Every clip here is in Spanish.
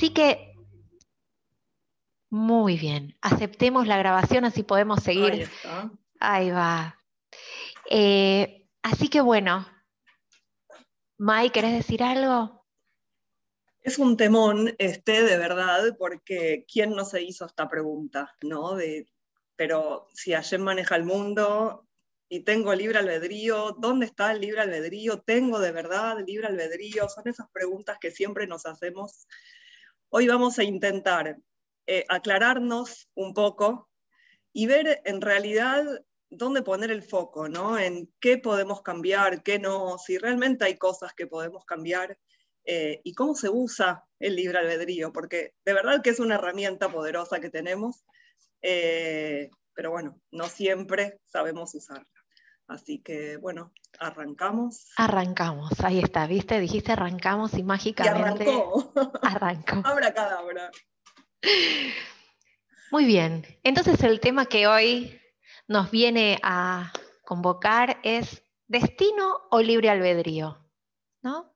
Así que, muy bien, aceptemos la grabación así podemos seguir. Ahí está. Ahí va. Eh, así que bueno, Mai, ¿querés decir algo? Es un temón, este, de verdad, porque ¿quién no se hizo esta pregunta? ¿no? De, pero si Hashem maneja el mundo y tengo libre albedrío, ¿dónde está el libre albedrío? ¿Tengo de verdad libre albedrío? Son esas preguntas que siempre nos hacemos. Hoy vamos a intentar eh, aclararnos un poco y ver en realidad dónde poner el foco, ¿no? En qué podemos cambiar, qué no, si realmente hay cosas que podemos cambiar eh, y cómo se usa el libre albedrío, porque de verdad que es una herramienta poderosa que tenemos, eh, pero bueno, no siempre sabemos usarla. Así que bueno, arrancamos. Arrancamos, ahí está, ¿viste? Dijiste arrancamos y mágicamente. Y arrancó. Arrancó. Abra cadabra. Muy bien, entonces el tema que hoy nos viene a convocar es destino o libre albedrío, ¿no?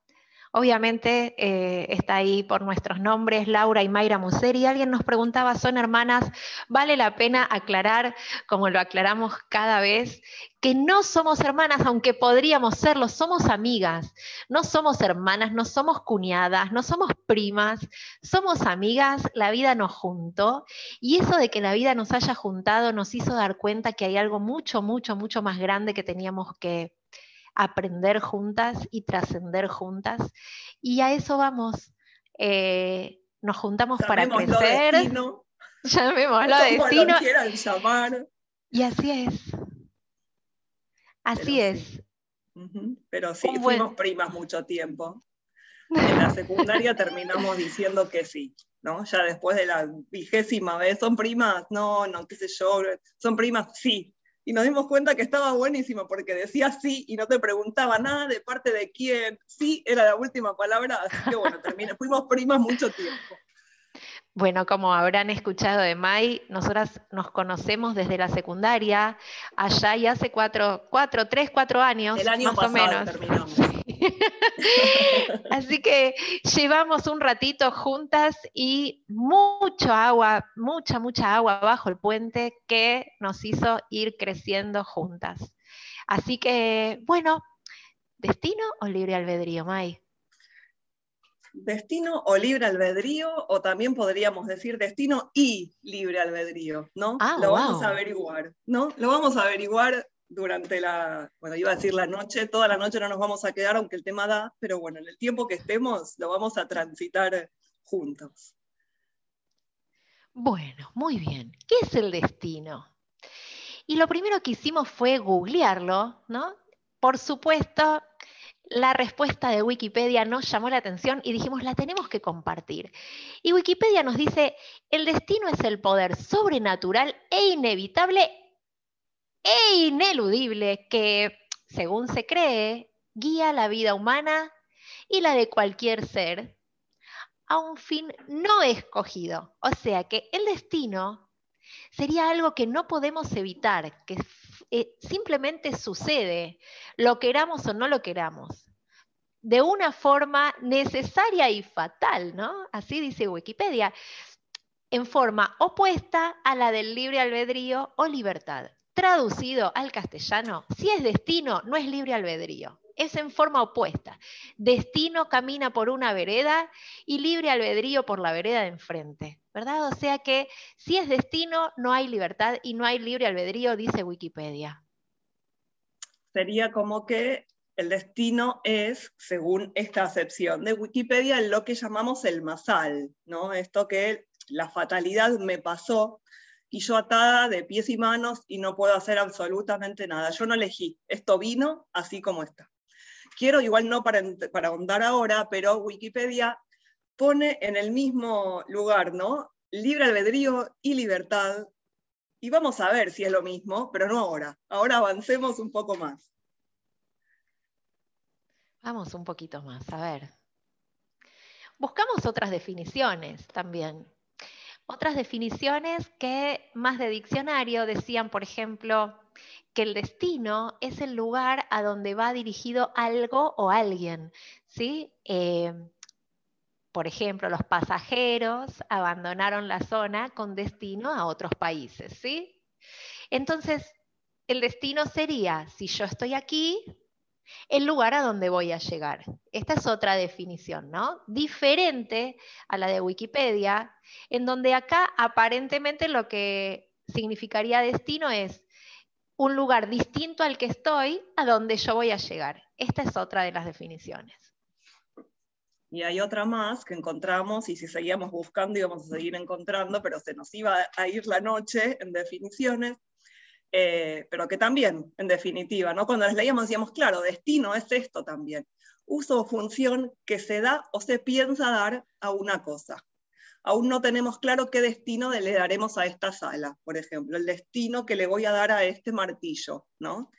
Obviamente eh, está ahí por nuestros nombres, Laura y Mayra Museri. Alguien nos preguntaba, ¿son hermanas? Vale la pena aclarar, como lo aclaramos cada vez, que no somos hermanas, aunque podríamos serlo, somos amigas. No somos hermanas, no somos cuñadas, no somos primas, somos amigas, la vida nos juntó. Y eso de que la vida nos haya juntado nos hizo dar cuenta que hay algo mucho, mucho, mucho más grande que teníamos que aprender juntas y trascender juntas. Y a eso vamos. Eh, nos juntamos para crecer. Destino, Llamémoslo como destino. lo quieran llamar. Y así es. Así Pero sí. es. Pero sí, Un buen- fuimos primas mucho tiempo. En la secundaria terminamos diciendo que sí, ¿no? Ya después de la vigésima vez, ¿son primas? No, no, qué sé yo, ¿son primas? Sí. Y nos dimos cuenta que estaba buenísimo porque decía sí y no te preguntaba nada de parte de quién. Sí era la última palabra, así que bueno, terminé. fuimos primas mucho tiempo. Bueno, como habrán escuchado de Mai, nosotras nos conocemos desde la secundaria, allá y hace cuatro, cuatro, tres, cuatro años, El año más o pasado menos. terminamos. Así que llevamos un ratito juntas y mucho agua, mucha, mucha agua bajo el puente que nos hizo ir creciendo juntas. Así que, bueno, ¿destino o libre albedrío, Mai? Destino o libre albedrío, o también podríamos decir destino y libre albedrío, ¿no? Ah, Lo vamos a averiguar, ¿no? Lo vamos a averiguar durante la, bueno, iba a decir la noche, toda la noche no nos vamos a quedar, aunque el tema da, pero bueno, en el tiempo que estemos lo vamos a transitar juntos. Bueno, muy bien. ¿Qué es el destino? Y lo primero que hicimos fue googlearlo, ¿no? Por supuesto, la respuesta de Wikipedia nos llamó la atención y dijimos, la tenemos que compartir. Y Wikipedia nos dice, el destino es el poder sobrenatural e inevitable e ineludible que, según se cree, guía la vida humana y la de cualquier ser a un fin no escogido. O sea que el destino sería algo que no podemos evitar, que eh, simplemente sucede, lo queramos o no lo queramos, de una forma necesaria y fatal, ¿no? Así dice Wikipedia, en forma opuesta a la del libre albedrío o libertad. Traducido al castellano, si es destino, no es libre albedrío, es en forma opuesta. Destino camina por una vereda y libre albedrío por la vereda de enfrente, ¿verdad? O sea que si es destino, no hay libertad y no hay libre albedrío, dice Wikipedia. Sería como que el destino es, según esta acepción de Wikipedia, lo que llamamos el masal, ¿no? Esto que la fatalidad me pasó y yo atada de pies y manos y no puedo hacer absolutamente nada. Yo no elegí, esto vino así como está. Quiero, igual no para, para ahondar ahora, pero Wikipedia pone en el mismo lugar, ¿no? Libre albedrío y libertad. Y vamos a ver si es lo mismo, pero no ahora. Ahora avancemos un poco más. Vamos un poquito más, a ver. Buscamos otras definiciones también. Otras definiciones que más de diccionario decían, por ejemplo, que el destino es el lugar a donde va dirigido algo o alguien. ¿sí? Eh, por ejemplo, los pasajeros abandonaron la zona con destino a otros países, ¿sí? Entonces, el destino sería, si yo estoy aquí, el lugar a donde voy a llegar. Esta es otra definición, ¿no? Diferente a la de Wikipedia, en donde acá aparentemente lo que significaría destino es un lugar distinto al que estoy, a donde yo voy a llegar. Esta es otra de las definiciones. Y hay otra más que encontramos, y si seguíamos buscando íbamos a seguir encontrando, pero se nos iba a ir la noche en definiciones, eh, pero que también, en definitiva, ¿no? cuando las leíamos decíamos, claro, destino es esto también, uso o función que se da o se piensa dar a una cosa. Aún no tenemos claro qué destino le daremos a esta sala, por ejemplo, el destino que le voy a dar a este martillo, ¿no?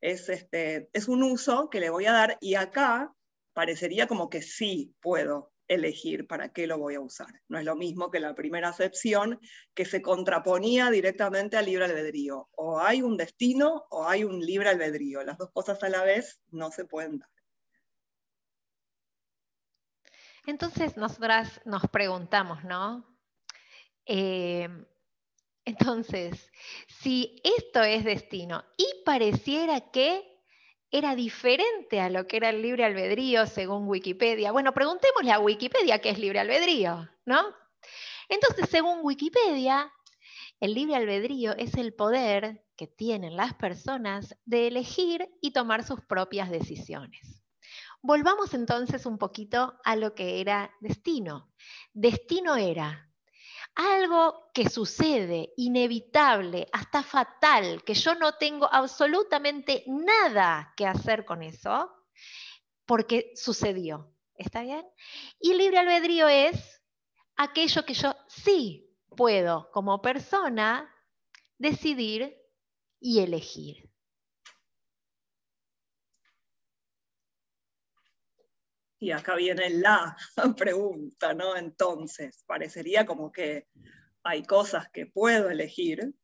Es, este, es un uso que le voy a dar y acá parecería como que sí puedo elegir para qué lo voy a usar. No es lo mismo que la primera acepción que se contraponía directamente al libre albedrío. O hay un destino o hay un libre albedrío. Las dos cosas a la vez no se pueden dar. Entonces nosotras nos preguntamos, ¿no? Eh, entonces, si esto es destino y pareciera que era diferente a lo que era el libre albedrío según Wikipedia. Bueno, preguntémosle a Wikipedia qué es libre albedrío, ¿no? Entonces, según Wikipedia, el libre albedrío es el poder que tienen las personas de elegir y tomar sus propias decisiones. Volvamos entonces un poquito a lo que era destino. Destino era algo que sucede, inevitable, hasta fatal, que yo no tengo absolutamente nada que hacer con eso, porque sucedió. ¿Está bien? Y libre albedrío es aquello que yo sí puedo como persona decidir y elegir. Y acá viene la pregunta, ¿no? Entonces, parecería como que hay cosas que puedo elegir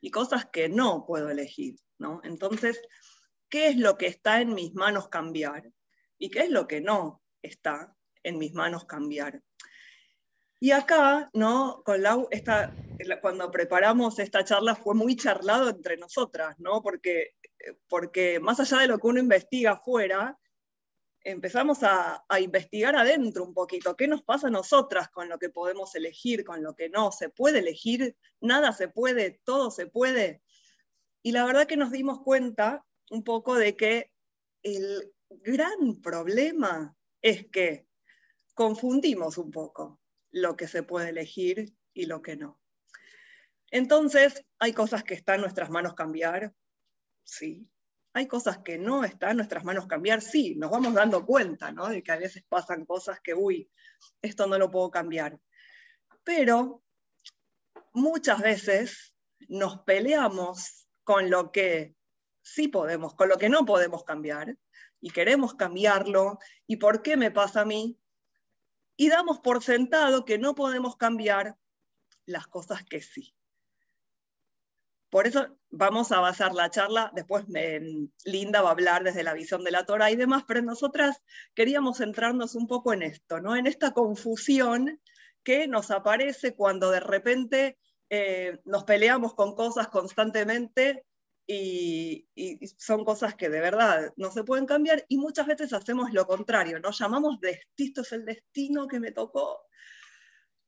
y cosas que no puedo elegir, ¿no? Entonces, ¿qué es lo que está en mis manos cambiar? ¿Y qué es lo que no está en mis manos cambiar? Y acá, ¿no? Con Lau, esta, cuando preparamos esta charla fue muy charlado entre nosotras, ¿no? Porque, porque más allá de lo que uno investiga afuera, empezamos a, investigar adentro un poquito, qué nos pasa a nosotras con lo que podemos elegir, con lo que no, se puede elegir, nada se puede, todo se puede. Y la verdad que nos dimos cuenta un poco de que el gran problema es que confundimos un poco lo que se puede elegir y lo que no. Entonces, hay cosas que están en nuestras manos cambiar, sí, hay cosas que no están en nuestras manos cambiar, sí, nos vamos dando cuenta, ¿no? De que a veces pasan cosas que, uy, esto no lo puedo cambiar. Pero muchas veces nos peleamos con lo que sí podemos, con lo que no podemos cambiar, y queremos cambiarlo, ¿y por qué me pasa a mí? Y damos por sentado que no podemos cambiar las cosas que sí. Por eso vamos a basar la charla, después Linda va a hablar desde la visión de la Torah y demás, pero nosotras queríamos centrarnos un poco en esto, ¿no? en esta confusión que nos aparece cuando de repente eh, nos peleamos con cosas constantemente y, son cosas que de verdad no se pueden cambiar y muchas veces hacemos lo contrario, nos llamamos destino, es el destino que me tocó,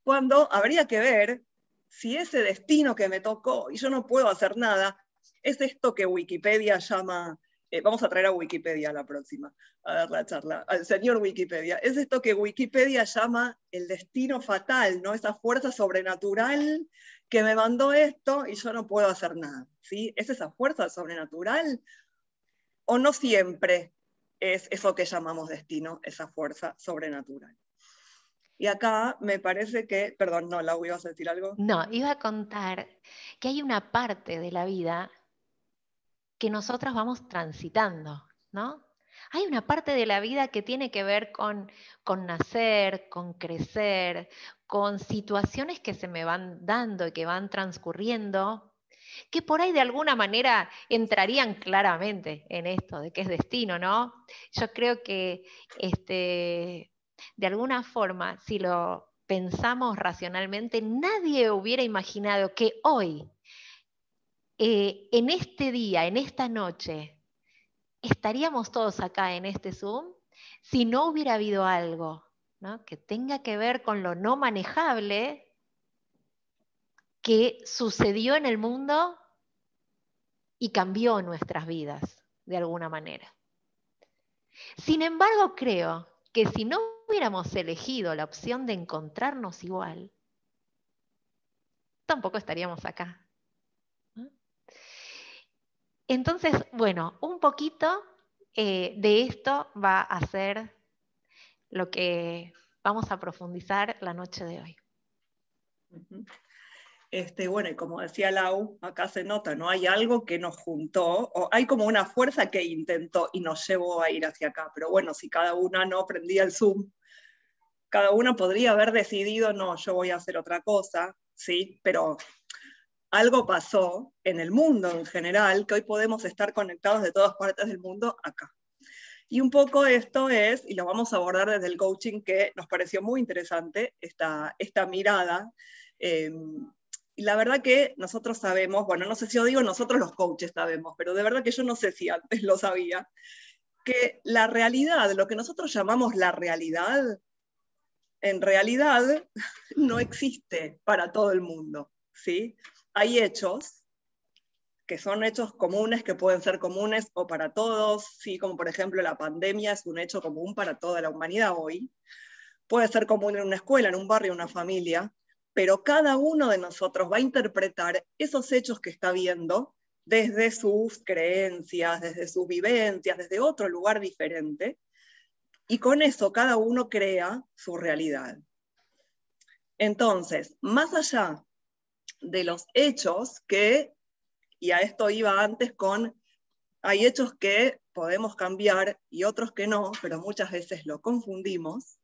cuando habría que ver si ese destino que me tocó y yo no puedo hacer nada, es esto que Wikipedia llama, eh, vamos a traer a Wikipedia la próxima, a dar la charla, al señor Wikipedia, es esto que Wikipedia llama el destino fatal, ¿no? Esa fuerza sobrenatural que me mandó esto y yo no puedo hacer nada, ¿sí? ¿Es esa fuerza sobrenatural? ¿O no siempre es eso que llamamos destino, esa fuerza sobrenatural? Y acá me parece que, perdón, no, Lau, ¿ibas a decir algo? No, iba a contar que hay una parte de la vida que nosotros vamos transitando, ¿no? Hay una parte de la vida que tiene que ver con, con nacer, con crecer, con situaciones que se me van dando y que van transcurriendo, que por ahí de alguna manera entrarían claramente en esto de que es destino, ¿no? Yo creo que este, de alguna forma, si lo pensamos racionalmente, nadie hubiera imaginado que hoy, eh, en este día, en esta noche, estaríamos todos acá en este Zoom si no hubiera habido algo que tenga que ver con lo no manejable que sucedió en el mundo y cambió nuestras vidas de alguna manera. Sin embargo, creo que si no hubiéramos elegido la opción de encontrarnos igual, tampoco estaríamos acá. Entonces, bueno, un poquito eh, de esto va a ser lo que vamos a profundizar la noche de hoy. Este, bueno, y como decía Lau, acá se nota, ¿no? Hay algo que nos juntó, o hay como una fuerza que intentó y nos llevó a ir hacia acá. Pero bueno, si cada una no prendía el Zoom, cada una podría haber decidido, no, yo voy a hacer otra cosa, ¿sí? Pero algo pasó en el mundo en general que hoy podemos estar conectados de todas partes del mundo acá. Y un poco esto es, y lo vamos a abordar desde el coaching, que nos pareció muy interesante, esta, esta mirada. Eh, y la verdad que nosotros sabemos, bueno, no sé si yo digo nosotros los coaches sabemos, pero de verdad que yo no sé si antes lo sabía, que la realidad, lo que nosotros llamamos la realidad, en realidad no existe para todo el mundo, ¿sí? Hay hechos que son hechos comunes, que pueden ser comunes o para todos, ¿sí? como por ejemplo la pandemia es un hecho común para toda la humanidad hoy. Puede ser común en una escuela, en un barrio, en una familia, pero cada uno de nosotros va a interpretar esos hechos que está viendo desde sus creencias, desde sus vivencias, desde otro lugar diferente, y con eso cada uno crea su realidad. Entonces, más allá de los hechos que y a esto iba antes con, hay hechos que podemos cambiar y otros que no, pero muchas veces lo confundimos.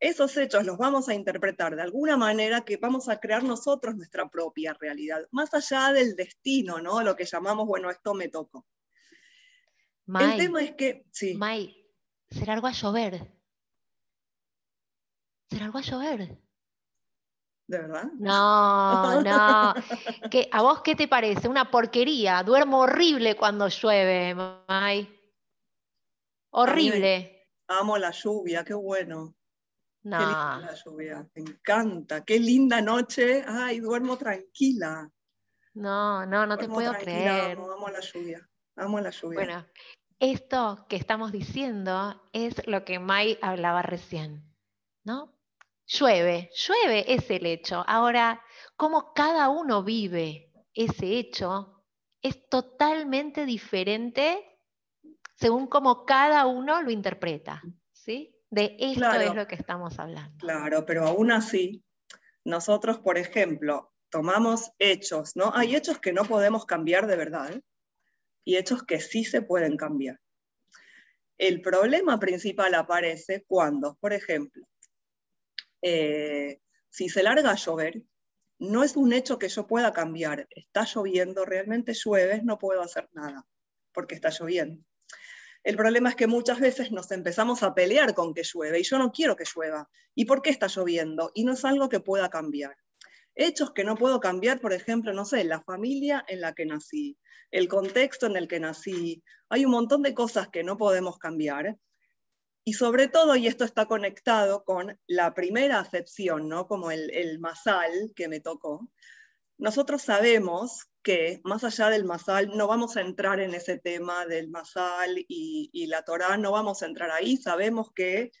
Esos hechos los vamos a interpretar de alguna manera que vamos a crear nosotros nuestra propia realidad, más allá del destino, ¿no? Lo que llamamos, bueno, esto me tocó. el tema es que, sí. May, será algo a llover. Será algo a llover. ¿De verdad? No, no. ¿Qué, ¿A vos qué te parece? Una porquería. Duermo horrible cuando llueve, May. Horrible. Amo la lluvia, qué bueno. No. Qué linda la lluvia. Me encanta. Qué linda noche. Ay, duermo tranquila. No, no, no te puedo creer. Amo, amo la lluvia. Amo la lluvia. Bueno, esto que estamos diciendo es lo que May hablaba recién, ¿no? Llueve, llueve es el hecho. Ahora, cómo cada uno vive ese hecho es totalmente diferente según cómo cada uno lo interpreta. ¿sí? De esto es lo que estamos hablando. Claro, pero aún así, nosotros, por ejemplo, tomamos hechos, ¿no? Hay hechos que no podemos cambiar de verdad y hechos que sí se pueden cambiar. El problema principal aparece cuando, por ejemplo, eh, si se larga a llover, no es un hecho que yo pueda cambiar. Está lloviendo, realmente llueve, no puedo hacer nada, porque está lloviendo. El problema es que muchas veces nos empezamos a pelear con que llueve y yo no quiero que llueva. ¿Y por qué está lloviendo? Y no es algo que pueda cambiar. Hechos que no puedo cambiar, por ejemplo, no sé, la familia en la que nací, el contexto en el que nací. Hay un montón de cosas que no podemos cambiar y sobre todo, y esto está conectado con la primera acepción, ¿no? como el, el masal que me tocó, nosotros sabemos que más allá del masal, no vamos a entrar en ese tema del masal y, y la Torá, no vamos a entrar ahí, sabemos que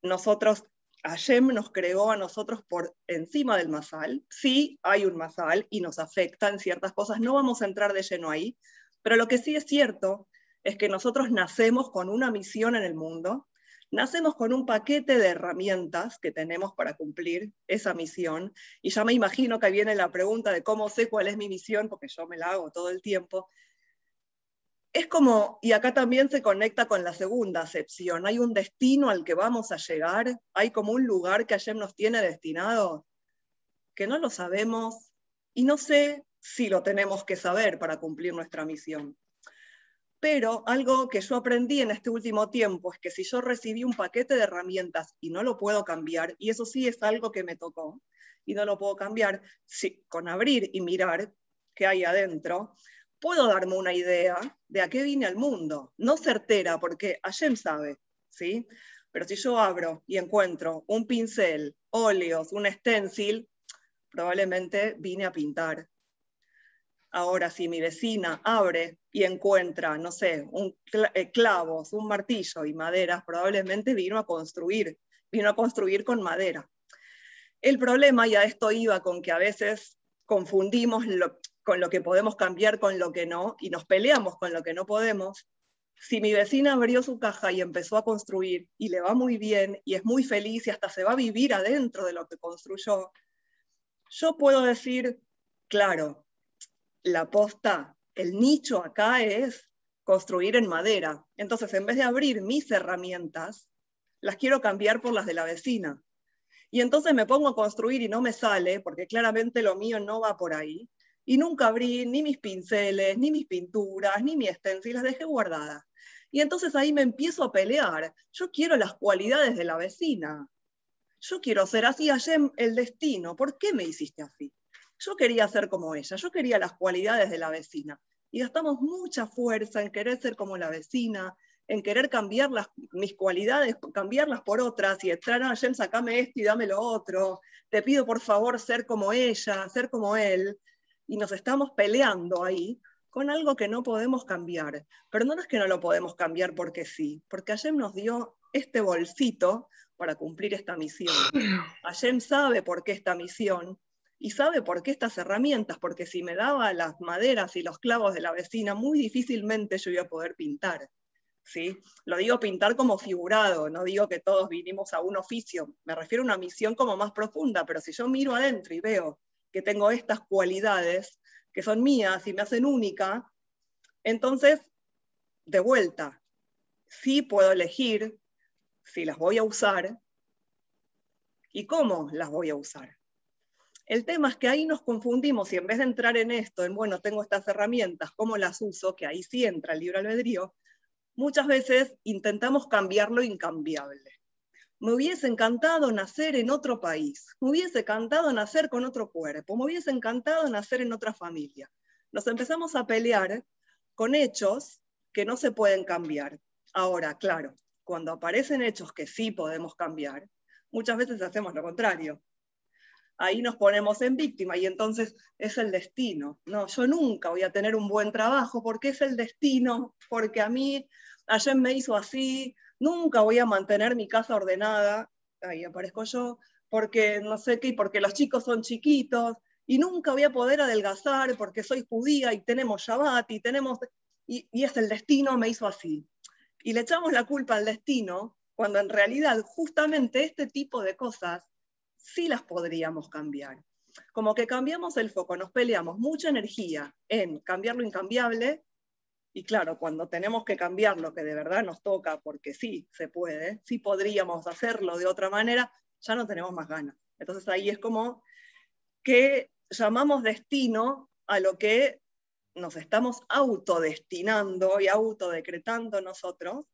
nosotros, Hashem nos creó a nosotros por encima del masal, sí hay un masal y nos afecta en ciertas cosas, no vamos a entrar de lleno ahí, pero lo que sí es cierto es que nosotros nacemos con una misión en el mundo, nacemos con un paquete de herramientas que tenemos para cumplir esa misión, y ya me imagino que viene la pregunta de cómo sé cuál es mi misión, porque yo me la hago todo el tiempo. Es como, y acá también se conecta con la segunda acepción, hay un destino al que vamos a llegar, hay como un lugar que ayer nos tiene destinado, que no lo sabemos, y no sé si lo tenemos que saber para cumplir nuestra misión. Pero algo que yo aprendí en este último tiempo es que si yo recibí un paquete de herramientas y no lo puedo cambiar, y eso sí es algo que me tocó, y no lo puedo cambiar, si, con abrir y mirar qué hay adentro, puedo darme una idea de a qué vine al mundo. No certera, porque Hashem sabe, ¿sí? Pero si yo abro y encuentro un pincel, óleos, un stencil, probablemente vine a pintar. Ahora, si mi vecina abre y encuentra, no sé, un eh, clavos, un martillo y maderas, probablemente vino a construir, vino a construir con madera. El problema, y a esto iba con que a veces confundimos con lo que podemos cambiar con lo que no, y nos peleamos con lo que no podemos. Si mi vecina abrió su caja y empezó a construir y le va muy bien y es muy feliz y hasta se va a vivir adentro de lo que construyó, yo puedo decir, claro, la posta, el nicho acá es construir en madera. Entonces, en vez de abrir mis herramientas, las quiero cambiar por las de la vecina. Y entonces me pongo a construir y no me sale, porque claramente lo mío no va por ahí. Y nunca abrí ni mis pinceles, ni mis pinturas, ni mi stencil, las dejé guardadas. Y entonces ahí me empiezo a pelear. Yo quiero las cualidades de la vecina. Yo quiero ser así, ayer el destino. ¿Por qué me hiciste así? Yo quería ser como ella, yo quería las cualidades de la vecina. Y gastamos mucha fuerza en querer ser como la vecina, en querer cambiar las, mis cualidades, cambiarlas por otras y entrar, a Jen, sacame esto y dame lo otro. Te pido por favor ser como ella, ser como él. Y nos estamos peleando ahí con algo que no podemos cambiar. Pero no es que no lo podemos cambiar porque sí, porque Hashem nos dio este bolsito para cumplir esta misión. Hashem sabe por qué esta misión y sabe por qué estas herramientas, porque si me daba las maderas y los clavos de la vecina, muy difícilmente yo iba a poder pintar. ¿sí? Lo digo pintar como figurado, no digo que todos vinimos a un oficio, me refiero a una misión como más profunda, pero si yo miro adentro y veo que tengo estas cualidades que son mías y me hacen única, entonces, de vuelta, sí puedo elegir si las voy a usar y cómo las voy a usar. El tema es que ahí nos confundimos y en vez de entrar en esto, en, bueno, tengo estas herramientas, ¿cómo las uso? Que ahí sí entra el libre albedrío, muchas veces intentamos cambiar lo incambiable. Me hubiese encantado nacer en otro país, me hubiese encantado nacer con otro cuerpo, me hubiese encantado nacer en otra familia. Nos empezamos a pelear con hechos que no se pueden cambiar. Ahora, claro, cuando aparecen hechos que sí podemos cambiar, muchas veces hacemos lo contrario ahí nos ponemos en víctima y entonces es el destino. No, yo nunca voy a tener un buen trabajo porque es el destino, porque a mí ayer me hizo así, nunca voy a mantener mi casa ordenada, ahí aparezco yo, porque no sé qué, porque los chicos son chiquitos, y nunca voy a poder adelgazar porque soy judía y tenemos Shabbat y tenemos, y, y es el destino, me hizo así. Y le echamos la culpa al destino cuando en realidad justamente este tipo de cosas sí las podríamos cambiar. Como que cambiamos el foco, nos peleamos mucha energía en cambiar lo incambiable y claro, cuando tenemos que cambiar lo que de verdad nos toca, porque sí se puede, sí podríamos hacerlo de otra manera, ya no tenemos más ganas. Entonces ahí es como que llamamos destino a lo que nos estamos autodestinando y autodecretando nosotros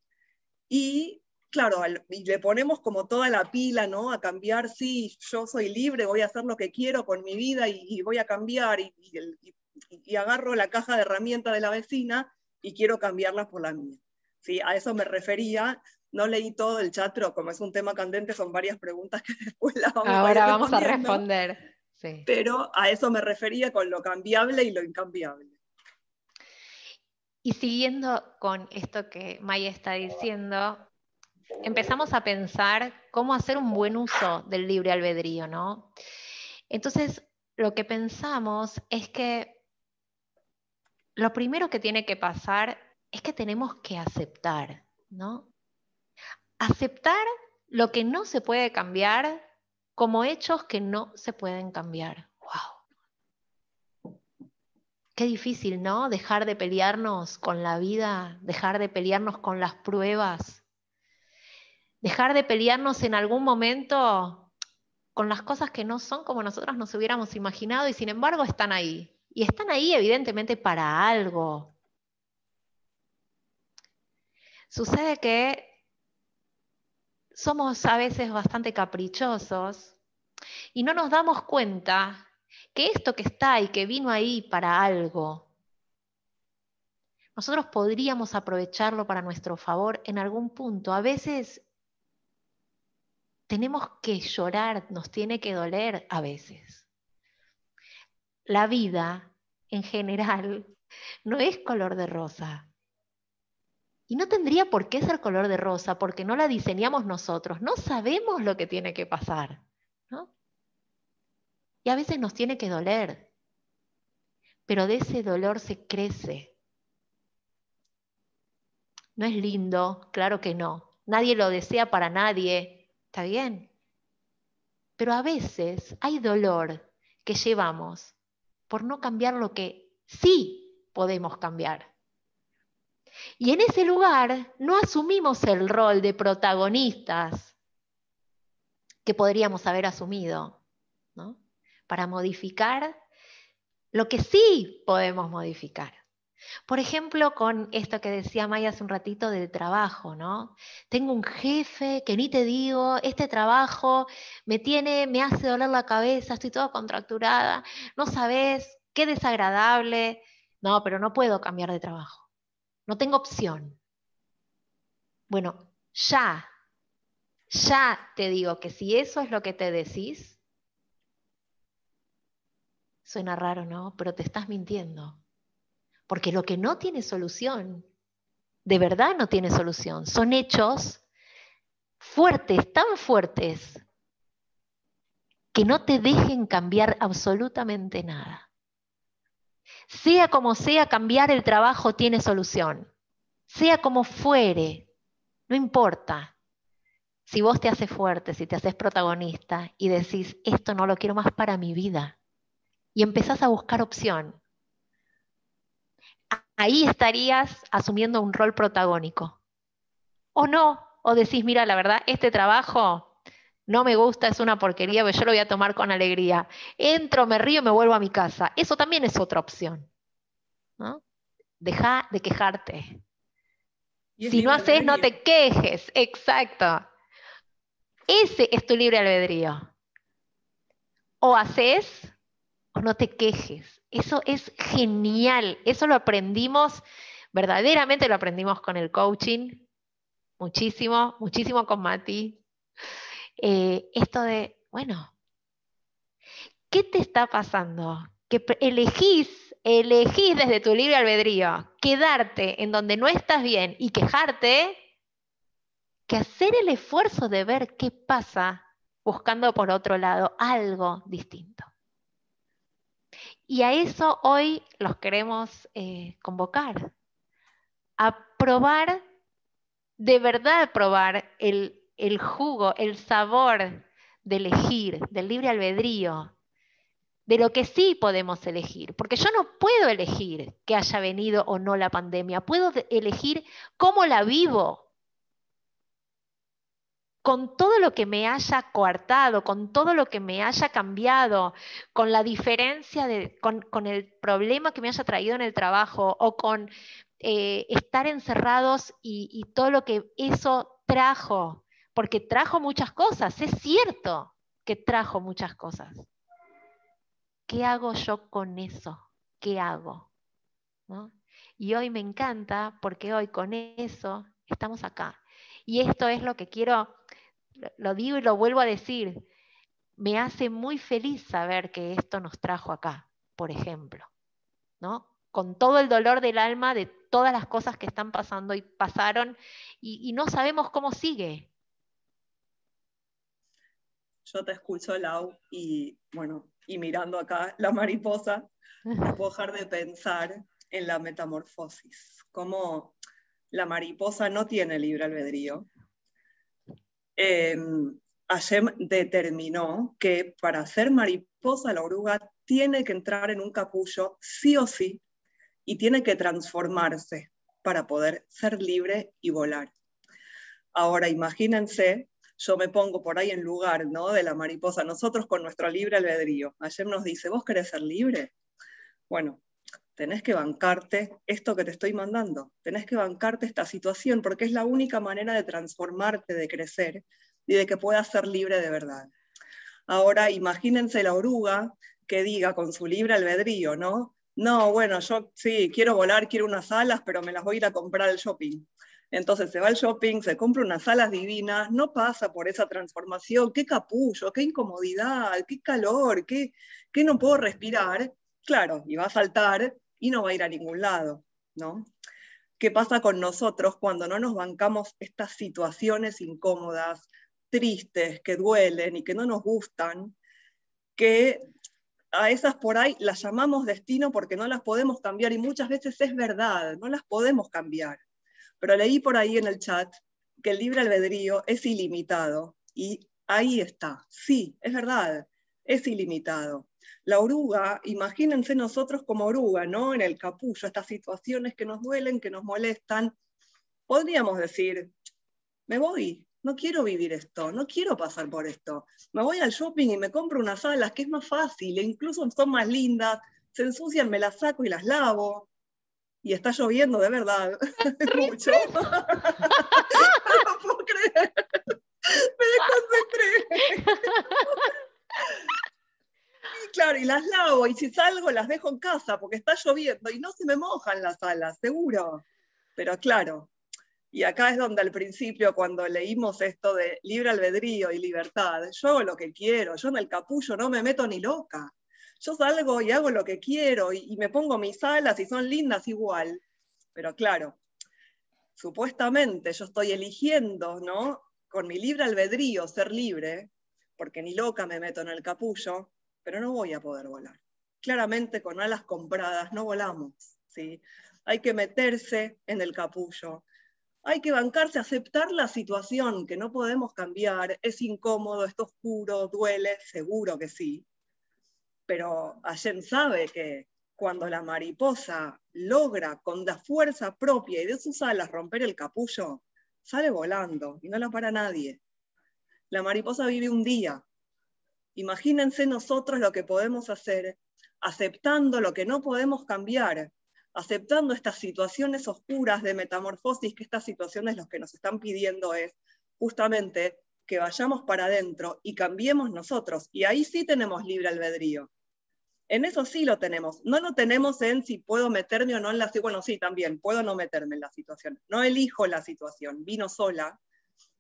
y claro, y le ponemos como toda la pila, ¿no? A cambiar, sí, yo soy libre, voy a hacer lo que quiero con mi vida y, voy a cambiar y, agarro la caja de herramientas de la vecina y quiero cambiarlas por la mía. ¿Sí? A eso me refería. No leí todo el chat, pero como es un tema candente, son varias preguntas que después las vamos Ahora vamos a responder. Sí. Pero a eso me refería con lo cambiable y lo incambiable. Y siguiendo con esto que Maya está diciendo, empezamos a pensar cómo hacer un buen uso del libre albedrío, ¿no? Entonces, lo que pensamos es que lo primero que tiene que pasar es que tenemos que aceptar, ¿no? Aceptar lo que no se puede cambiar como hechos que no se pueden cambiar. ¡Wow! Qué difícil, ¿no? Dejar de pelearnos con la vida, dejar de pelearnos con las pruebas, dejar de pelearnos en algún momento con las cosas que no son como nosotros nos hubiéramos imaginado y sin embargo están ahí. Y están ahí evidentemente para algo. Sucede que somos a veces bastante caprichosos y no nos damos cuenta que esto que está y que vino ahí para algo, nosotros podríamos aprovecharlo para nuestro favor en algún punto. A veces tenemos que llorar, nos tiene que doler a veces. La vida en general no es color de rosa. Y no tendría por qué ser color de rosa porque no la diseñamos nosotros. No sabemos lo que tiene que pasar. Y a veces nos tiene que doler. Pero de ese dolor se crece. No es lindo, claro que no. Nadie lo desea para nadie, ¿Está bien? Pero a veces hay dolor que llevamos por no cambiar lo que sí podemos cambiar. Y en ese lugar no asumimos el rol de protagonistas que podríamos haber asumido, ¿no? Para modificar lo que sí podemos modificar. Por ejemplo, con esto que decía Maya hace un ratito del trabajo, ¿no? Tengo un jefe que ni te digo, este trabajo me tiene, me hace doler la cabeza, estoy toda contracturada, no sabes, qué desagradable. No, pero no puedo cambiar de trabajo. No tengo opción. Bueno, ya, ya te digo que si eso es lo que te decís, suena raro, ¿no? Pero te estás mintiendo. Porque lo que no tiene solución, de verdad no tiene solución, son hechos fuertes, tan fuertes, que no te dejen cambiar absolutamente nada. Sea como sea, cambiar el trabajo tiene solución. Sea como fuere, no importa. Si vos te haces fuerte, si te haces protagonista y decís, esto no lo quiero más para mi vida, y empezás a buscar opción, ahí estarías asumiendo un rol protagónico. O no, o decís, mira, la verdad, este trabajo no me gusta, es una porquería, pero yo lo voy a tomar con alegría. Entro, me río, me vuelvo a mi casa. Eso también es otra opción. Deja de quejarte. Si no haces, no te quejes. Exacto. Ese es tu libre albedrío. O haces o no te quejes. Eso es genial. Eso lo aprendimos, verdaderamente lo aprendimos con el coaching, muchísimo, muchísimo con Mati. Eh, esto de, bueno, ¿qué te está pasando? Que elegís, elegís desde tu libre albedrío quedarte en donde no estás bien y quejarte, que hacer el esfuerzo de ver qué pasa buscando por otro lado algo distinto. Y a eso hoy los queremos eh, convocar, a probar, de verdad probar el, el jugo, el sabor de elegir, del libre albedrío, de lo que sí podemos elegir, porque yo no puedo elegir que haya venido o no la pandemia, puedo elegir cómo la vivo, con todo lo que me haya coartado, con todo lo que me haya cambiado, con la diferencia, de, con, el problema que me haya traído en el trabajo o con eh, estar encerrados y, y todo lo que eso trajo, porque trajo muchas cosas, es cierto que trajo muchas cosas. ¿Qué hago yo con eso? ¿Qué hago? Y hoy me encanta porque hoy con eso estamos acá. Y esto es lo que quiero lo digo y lo vuelvo a decir, me hace muy feliz saber que esto nos trajo acá, por ejemplo, ¿no? Con todo el dolor del alma de todas las cosas que están pasando y pasaron y, no sabemos cómo sigue. Yo te escucho, Lau, y bueno, y mirando acá la mariposa, no puedo dejar de pensar en la metamorfosis, cómo la mariposa no tiene libre albedrío, eh, determinó que para ser mariposa la oruga tiene que entrar en un capullo sí o sí y tiene que transformarse para poder ser libre y volar. Ahora imagínense, yo me pongo por ahí en lugar ¿no? de la mariposa, nosotros con nuestro libre albedrío. Ayer nos dice, ¿vos querés ser libre? Bueno, tenés que bancarte esto que te estoy mandando, tenés que bancarte esta situación porque es la única manera de transformarte, de crecer y de que puedas ser libre de verdad. Ahora imagínense la oruga que diga con su libre albedrío, ¿no? No, bueno, yo sí, quiero volar, quiero unas alas, pero me las voy a ir a comprar al shopping. Entonces se va al shopping, se compra unas alas divinas, no pasa por esa transformación, qué capullo, qué incomodidad, qué calor, qué, qué no puedo respirar. Claro, y va a saltar y no va a ir a ningún lado, ¿no? ¿Qué pasa con nosotros cuando no nos bancamos estas situaciones incómodas, tristes, que duelen y que no nos gustan? Que a esas por ahí las llamamos destino porque no las podemos cambiar y muchas veces es verdad, no las podemos cambiar. Pero leí por ahí en el chat que el libre albedrío es ilimitado y ahí está, sí, es verdad, es ilimitado. La oruga, imagínense nosotros como oruga, ¿no? En el capullo, estas situaciones que nos duelen, que nos molestan, podríamos decir, me voy, no quiero vivir esto, no quiero pasar por esto. Me voy al shopping y me compro unas alas que es más fácil, e incluso son más lindas, se ensucian, me las saco y las lavo y está lloviendo de verdad. Mucho. no lo puedo creer. Me desconcentré. y claro, y las lavo, y si salgo las dejo en casa porque está lloviendo y no se me mojan las alas, seguro. Pero claro, y acá es donde al principio, cuando leímos esto de libre albedrío y libertad, yo hago lo que quiero, yo en el capullo no me meto ni loca yo salgo y hago lo que quiero y, me pongo mis alas y son lindas igual. Pero claro, supuestamente yo estoy eligiendo, ¿no? Con mi libre albedrío ser libre, porque ni loca me meto en el capullo, pero no voy a poder volar. Claramente con alas compradas no volamos, ¿sí? Hay que meterse en el capullo. Hay que bancarse, aceptar la situación que no podemos cambiar, es incómodo, es oscuro, duele, seguro que sí, pero Allen sabe que cuando la mariposa logra con la fuerza propia y de sus alas romper el capullo, sale volando y no la para nadie. La mariposa vive un día. Imagínense nosotros lo que podemos hacer aceptando lo que no podemos cambiar, aceptando estas situaciones oscuras de metamorfosis, que estas situaciones lo que nos están pidiendo es justamente que vayamos para adentro y cambiemos nosotros. Y ahí sí tenemos libre albedrío. En eso sí lo tenemos. No lo tenemos en si puedo meterme o no en la situación. Bueno, sí, también, puedo no meterme en la situación. No elijo la situación, vino sola,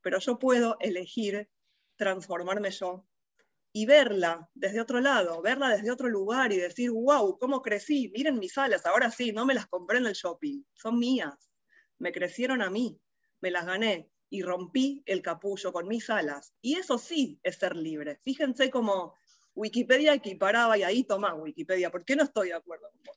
pero yo puedo elegir transformarme yo y verla desde otro lado, verla desde otro lugar y decir, wow, cómo crecí, miren mis alas, ahora sí, no me las compré en el shopping, son mías, me crecieron a mí, me las gané y rompí el capullo con mis alas. Y eso sí es ser libre. Fíjense cómo Wikipedia equiparaba, y ahí toma Wikipedia, ¿por qué no estoy de acuerdo con vos?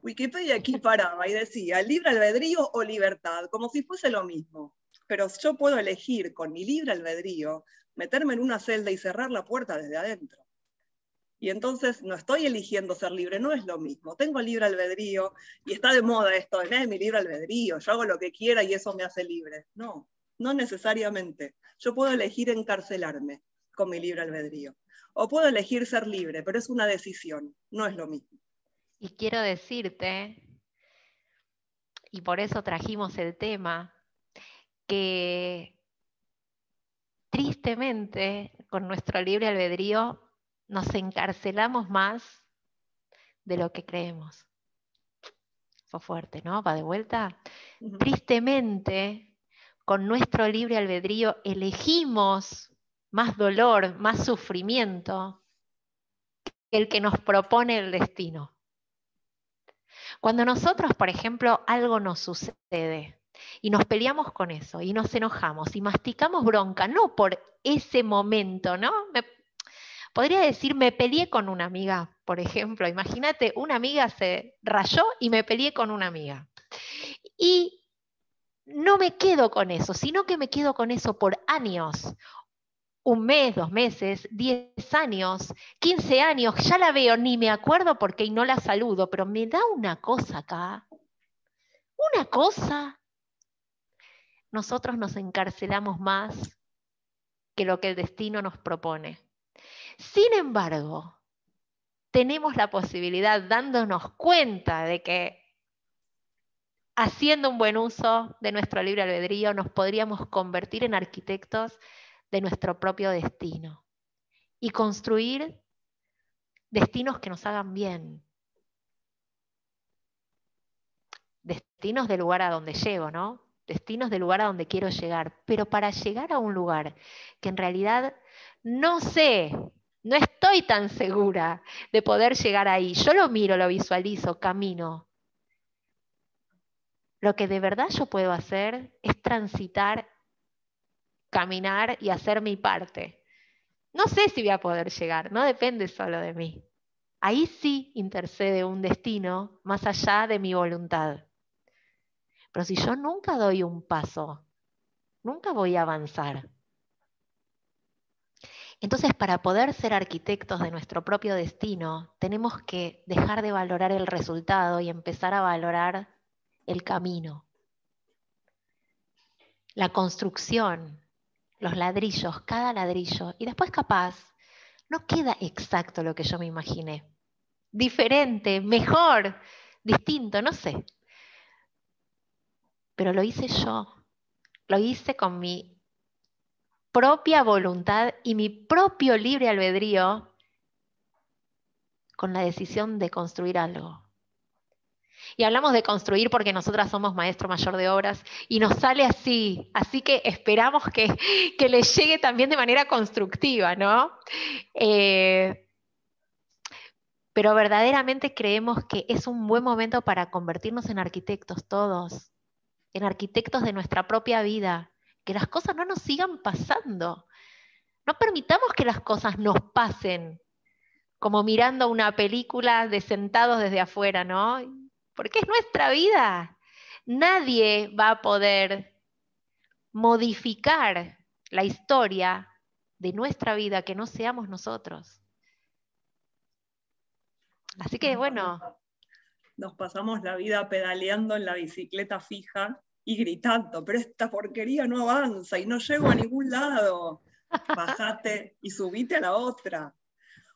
Wikipedia equiparaba y decía libre albedrío o libertad, como si fuese lo mismo. Pero yo puedo elegir con mi libre albedrío meterme en una celda y cerrar la puerta desde adentro. Y entonces no estoy eligiendo ser libre, no es lo mismo. Tengo libre albedrío y está de moda esto de mi libre albedrío, yo hago lo que quiera y eso me hace libre. No, no necesariamente. Yo puedo elegir encarcelarme con mi libre albedrío o puedo elegir ser libre, pero es una decisión, no es lo mismo. Y quiero decirte, y por eso trajimos el tema, que tristemente con nuestro libre albedrío nos encarcelamos más de lo que creemos. Fue fuerte, ¿no? Va de vuelta. Tristemente, con nuestro libre albedrío elegimos más dolor, más sufrimiento que el que nos propone el destino. Cuando nosotros, por ejemplo, algo nos sucede y nos peleamos con eso y nos enojamos y masticamos bronca, no por ese momento, ¿no? podría decir, me peleé con una amiga, por ejemplo. Imagínate, una amiga se rayó y me peleé con una amiga. Y no me quedo con eso, sino que me quedo con eso por años un mes, dos meses, diez años, quince años, ya la veo, ni me acuerdo porque no la saludo, pero me da una cosa acá, una cosa. Nosotros nos encarcelamos más que lo que el destino nos propone. Sin embargo, tenemos la posibilidad, dándonos cuenta de que haciendo un buen uso de nuestro libre albedrío, nos podríamos convertir en arquitectos de nuestro propio destino y construir destinos que nos hagan bien. Destinos del lugar a donde llego, ¿no? Destinos del lugar a donde quiero llegar. Pero para llegar a un lugar que en realidad no sé, no estoy tan segura de poder llegar ahí. Yo lo miro, lo visualizo, camino, lo que de verdad yo puedo hacer es transitar, caminar y hacer mi parte. No sé si voy a poder llegar, no depende solo de mí. Ahí sí intercede un destino más allá de mi voluntad. Pero si yo nunca doy un paso, nunca voy a avanzar. Entonces, para poder ser arquitectos de nuestro propio destino, tenemos que dejar de valorar el resultado y empezar a valorar el camino, la construcción, los ladrillos, cada ladrillo. Y después capaz no queda exacto lo que yo me imaginé. Diferente, mejor, distinto, no sé. Pero lo hice yo. Lo hice con mi propia voluntad y mi propio libre albedrío con la decisión de construir algo. Y hablamos de construir porque nosotras somos maestro mayor de obras y nos sale así, así que esperamos que, que les llegue también de manera constructiva, ¿no? Eh, pero verdaderamente creemos que es un buen momento para convertirnos en arquitectos todos, en arquitectos de nuestra propia vida, que las cosas no nos sigan pasando. No permitamos que las cosas nos pasen como mirando una película de sentados desde afuera, ¿no? porque es nuestra vida. Nadie va a poder modificar la historia de nuestra vida que no seamos nosotros. Así que bueno. Nos pasamos la vida pedaleando en la bicicleta fija y gritando, pero esta porquería no avanza y no llego a ningún lado. Bajate y subite a la otra.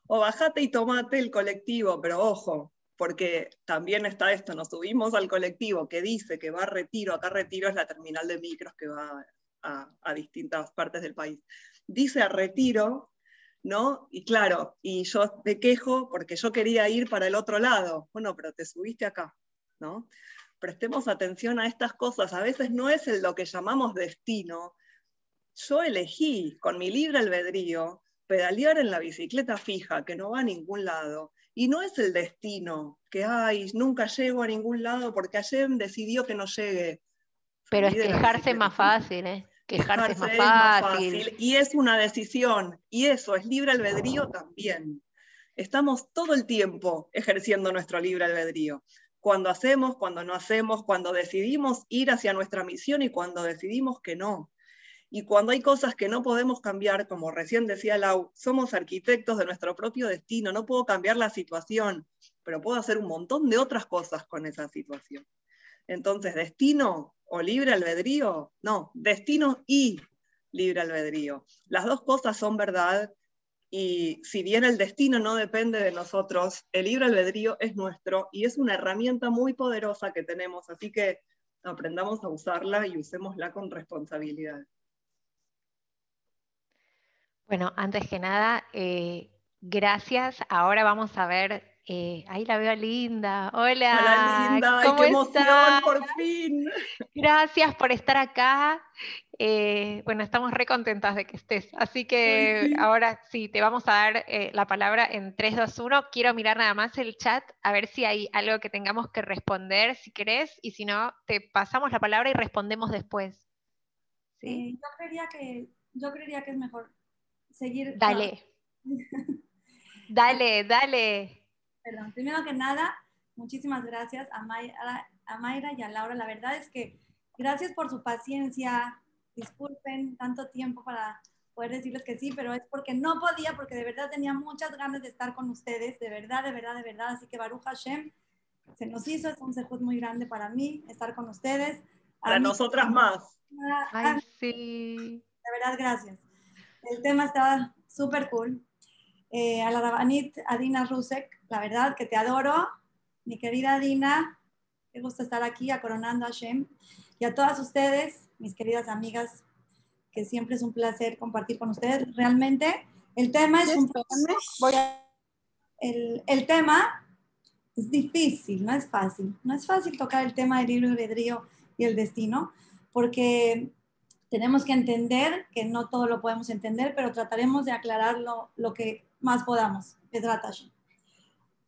O bajate y tomate el colectivo, pero ojo, porque también está esto, nos subimos al colectivo que dice que va a retiro, acá retiro es la terminal de micros que va a, distintas partes del país, dice a retiro, ¿no? Y claro, y yo me quejo porque yo quería ir para el otro lado, bueno, pero te subiste acá, ¿no? Prestemos atención a estas cosas, a veces no es lo que llamamos destino, yo elegí con mi libre albedrío pedalear en la bicicleta fija que no va a ningún lado y no es el destino, que ay, nunca llego a ningún lado porque ayer decidió que no llegue. Pero es quejarse más fácil, ¿eh? Quejarse, es más fácil. Y es una decisión. Y eso es libre albedrío también. Estamos todo el tiempo ejerciendo nuestro libre albedrío. Cuando hacemos, cuando no hacemos, cuando decidimos ir hacia nuestra misión y cuando decidimos que no. Y cuando hay cosas que no podemos cambiar, como recién decía Lau, somos arquitectos de nuestro propio destino, no puedo cambiar la situación, pero puedo hacer un montón de otras cosas con esa situación. Entonces, destino o libre albedrío, no, destino y libre albedrío. Las dos cosas son verdad y si bien el destino no depende de nosotros, el libre albedrío es nuestro y es una herramienta muy poderosa que tenemos, así que aprendamos a usarla y usémosla con responsabilidad. Bueno, antes que nada, eh, gracias. Ahora vamos a ver, eh, ahí la veo linda. Hola. Hola linda, ¿cómo qué emoción, por fin. Gracias por estar acá. Eh, bueno, estamos re contentas de que estés. Así que ahora sí, te vamos a dar la palabra en 3, 2, 1. Quiero mirar nada más el chat a ver si hay algo que tengamos que responder, si querés, y si no, te pasamos la palabra y respondemos después. ¿Sí? yo, creería que, yo creería que es mejor seguir. Dale. dale, dale. Perdón, primero que nada, muchísimas gracias a Mayra, a Mayra y a Laura. La verdad es que gracias por su paciencia. Disculpen tanto tiempo para poder decirles que sí, pero es porque no podía, porque de verdad tenía muchas ganas de estar con ustedes, de verdad, de verdad, de verdad. Así que Baruch Hashem se nos hizo, es un sejud muy grande para mí estar con ustedes. Para nosotras más. Ay, sí. De verdad, gracias. El tema estaba súper cool. eh, a la Rabanit Adina Rusek, la verdad que te adoro, mi querida Adina, qué gusto estar aquí a Coronando Hashem, y a todas ustedes, mis queridas amigas, que siempre es un placer compartir con ustedes. Realmente, el tema es un el, el, tema es difícil, no es fácil. No es fácil tocar el tema del libre albedrío y el destino, porque tenemos que entender que no todo lo podemos entender, pero trataremos de aclararlo lo que más podamos.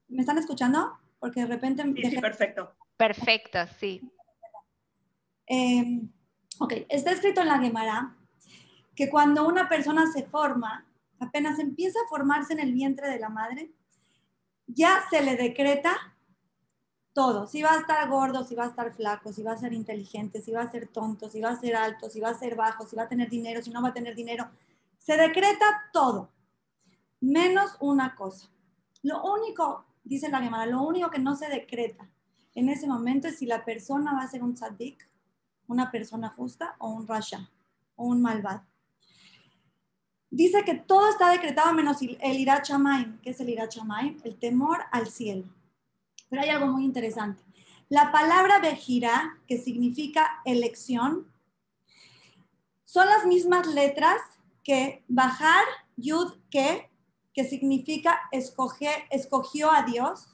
¿Me están escuchando? Porque de repente... Sí, perfecto. Perfecto, sí. Eh, ok, está escrito en la Gemara que cuando una persona se forma, apenas empieza a formarse en el vientre de la madre, ya se le decreta todo, si va a estar gordo, si va a estar flaco, si va a ser inteligente, si va a ser tonto, si va a ser alto, si va a ser bajo, si va a tener dinero, si no va a tener dinero. Se decreta todo, menos una cosa. Lo único, dice la Gemara, lo único que no se decreta en ese momento es si la persona va a ser un tzaddik, una persona justa o un rasha, o un malvado. Dice que todo está decretado menos el irachamayim. ¿Qué es el irachamayim? El temor al cielo. Pero hay algo muy interesante. La palabra Bejira, que significa elección, son las mismas letras que bajar, yud, que, que significa escoger, escogió a Dios.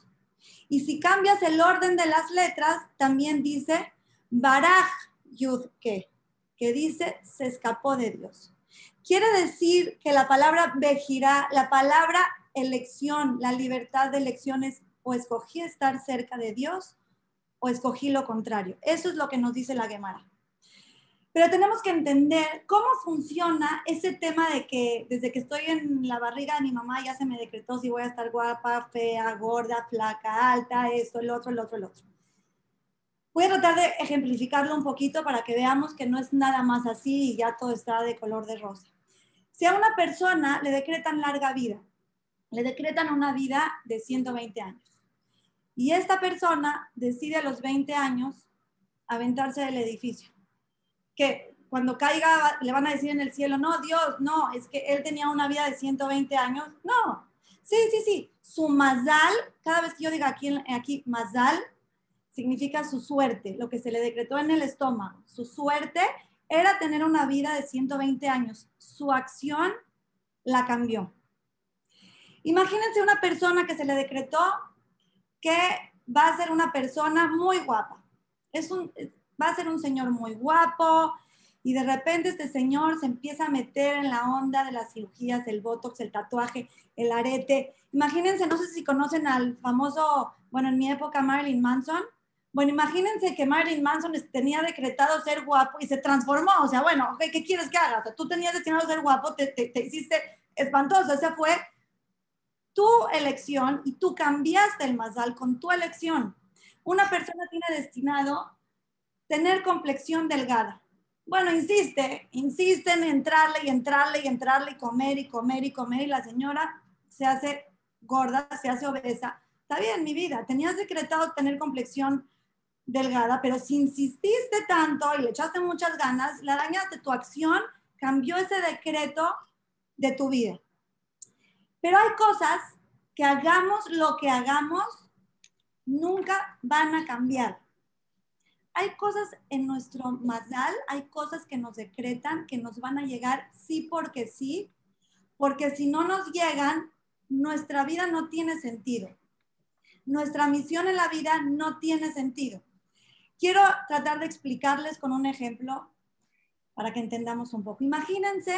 Y si cambias el orden de las letras, también dice baraj, yud, que, dice se escapó de Dios. Quiere decir que la palabra Bejira, la palabra elección, la libertad de elecciones o escogí estar cerca de Dios o escogí lo contrario. Eso es lo que nos dice la Gemara. Pero tenemos que entender cómo funciona ese tema de que desde que estoy en la barriga de mi mamá ya se me decretó si voy a estar guapa, fea, gorda, flaca, alta, esto, el otro, el otro, el otro. Voy a tratar de ejemplificarlo un poquito para que veamos que no es nada más así y ya todo está de color de rosa. Si a una persona le decretan larga vida, le decretan una vida de 120 años, y esta persona decide a los 20 años aventarse del edificio. Que cuando caiga le van a decir en el cielo, no, Dios, no, es que él tenía una vida de 120 años. No, sí, sí, sí. Su mazal, cada vez que yo diga aquí, aquí mazal, significa su suerte, lo que se le decretó en el estómago. Su suerte era tener una vida de 120 años. Su acción la cambió. Imagínense una persona que se le decretó que va a ser una persona muy guapa. Es un, va a ser un señor muy guapo y de repente este señor se empieza a meter en la onda de las cirugías, el botox, el tatuaje, el arete. Imagínense, no sé si conocen al famoso, bueno, en mi época Marilyn Manson. Bueno, imagínense que Marilyn Manson tenía decretado ser guapo y se transformó. O sea, bueno, ¿qué quieres que haga? tú tenías destinado a ser guapo, te, te, te hiciste espantoso. Esa fue tu elección y tú cambiaste el mazal con tu elección. Una persona tiene destinado tener complexión delgada. Bueno, insiste, insiste en entrarle y entrarle y entrarle y comer y comer y comer y la señora se hace gorda, se hace obesa. Está bien, mi vida, tenías decretado tener complexión delgada, pero si insististe tanto y le echaste muchas ganas, la dañaste tu acción, cambió ese decreto de tu vida. Pero hay cosas que hagamos lo que hagamos, nunca van a cambiar. Hay cosas en nuestro mazal, hay cosas que nos decretan, que nos van a llegar sí porque sí, porque si no nos llegan, nuestra vida no tiene sentido. Nuestra misión en la vida no tiene sentido. Quiero tratar de explicarles con un ejemplo para que entendamos un poco. Imagínense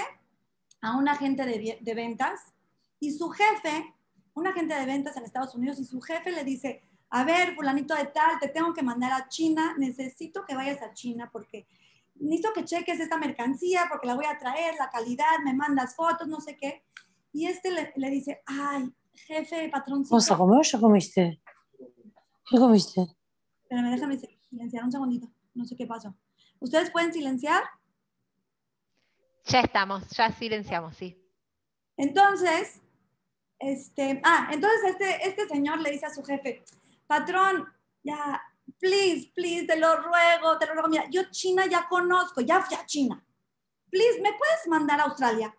a un agente de, de ventas y su jefe, un agente de ventas en Estados Unidos, y su jefe le dice, a ver, fulanito de tal, te tengo que mandar a China, necesito que vayas a China porque necesito que cheques esta mercancía porque la voy a traer, la calidad, me mandas fotos, no sé qué. Y este le, dice, ay, jefe, patroncito. ¿Vos comió o comiste? ¿Qué comiste? Espérame, déjame silenciar un segundito, no sé qué pasó. ¿Ustedes pueden silenciar? Ya estamos, ya silenciamos, sí. Entonces, este, ah, entonces este, este señor le dice a su jefe, patrón, ya, please, please, te lo ruego, te lo ruego, mira, yo China ya conozco, ya fui a China. Please, ¿me puedes mandar a Australia?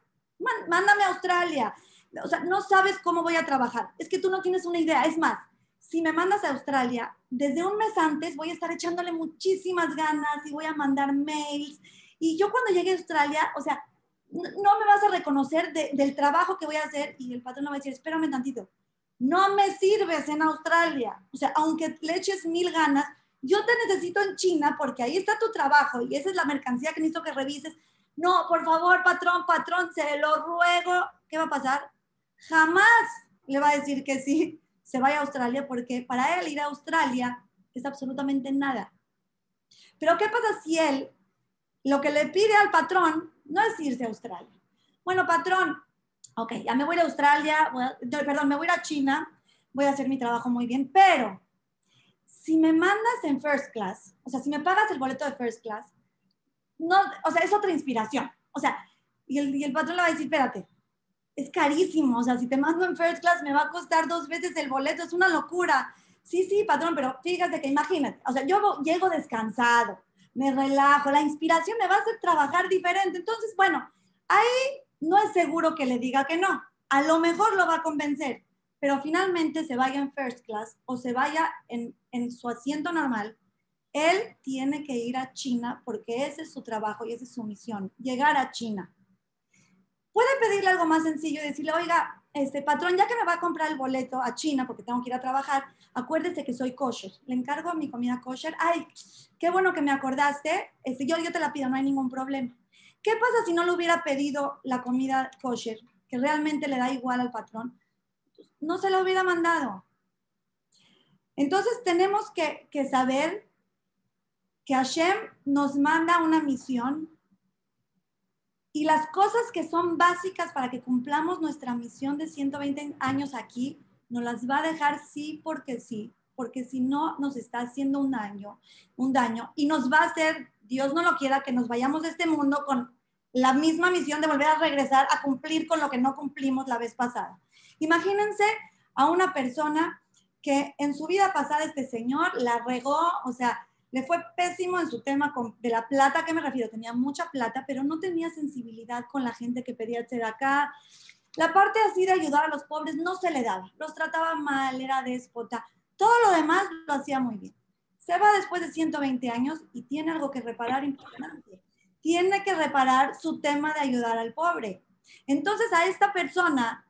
mándame a Australia. o sea, no sabes cómo voy a trabajar. Es que tú no tienes una idea. Es más, si me mandas a Australia, desde un mes antes voy a estar echándole muchísimas ganas y voy a mandar mails. Y yo cuando llegue a Australia, o sea, no me vas a reconocer del trabajo que voy a hacer y el patrón me va a decir, espérame tantito, no me sirves en Australia. O sea, aunque le eches mil ganas, yo te necesito en China porque ahí está tu trabajo y esa es la mercancía que necesito que revises. No, por favor, patrón, patrón, se lo ruego. ¿Qué va a pasar? Jamás le va a decir que sí, se vaya a Australia porque para él ir a Australia es absolutamente nada. Pero ¿qué pasa si él lo que le pide al patrón no es irse a Australia? Bueno, patrón, ok, ya me voy a Australia, perdón, me voy a China, voy a hacer mi trabajo muy bien, pero si me mandas en first class, o sea, si me pagas el boleto de first class, no, o sea, es otra inspiración. O sea, y el, y el patrón le va a decir, espérate, es carísimo, o sea, si te mando en first class me va a costar dos veces el boleto, es una locura. Sí, sí, patrón, pero fíjate que imagínate, o sea, yo llego descansado, me relajo, la inspiración me va a hacer trabajar diferente. Entonces, bueno, ahí no es seguro que le diga que no. A lo mejor lo va a convencer, pero finalmente se vaya en first class o se vaya en, en su asiento normal, él tiene que ir a China porque ese es su trabajo y esa es su misión, llegar a China. Puede pedirle algo más sencillo y decirle, oiga, este patrón, ya que me va a comprar el boleto a China porque tengo que ir a trabajar, acuérdese que soy kosher. Le encargo mi comida kosher. Ay, qué bueno que me acordaste. Este, yo, yo te la pido, no hay ningún problema. ¿Qué pasa si no le hubiera pedido la comida kosher, que realmente le da igual al patrón? No se la hubiera mandado. Entonces tenemos que, que saber que Hashem nos manda una misión y las cosas que son básicas para que cumplamos nuestra misión de 120 años aquí, nos las va a dejar sí porque sí, porque si no nos está haciendo un daño, un daño y nos va a hacer, Dios no lo quiera, que nos vayamos de este mundo con la misma misión de volver a regresar a cumplir con lo que no cumplimos la vez pasada. Imagínense a una persona que en su vida pasada este señor la regó, o sea, le fue pésimo en su tema de la plata, ¿qué me refiero? Tenía mucha plata, pero no tenía sensibilidad con la gente que pedía ser acá. La parte así de ayudar a los pobres no se le daba, los trataba mal, era déspota. Todo lo demás lo hacía muy bien. Se va después de 120 años y tiene algo que reparar importante. Tiene que reparar su tema de ayudar al pobre. Entonces a esta persona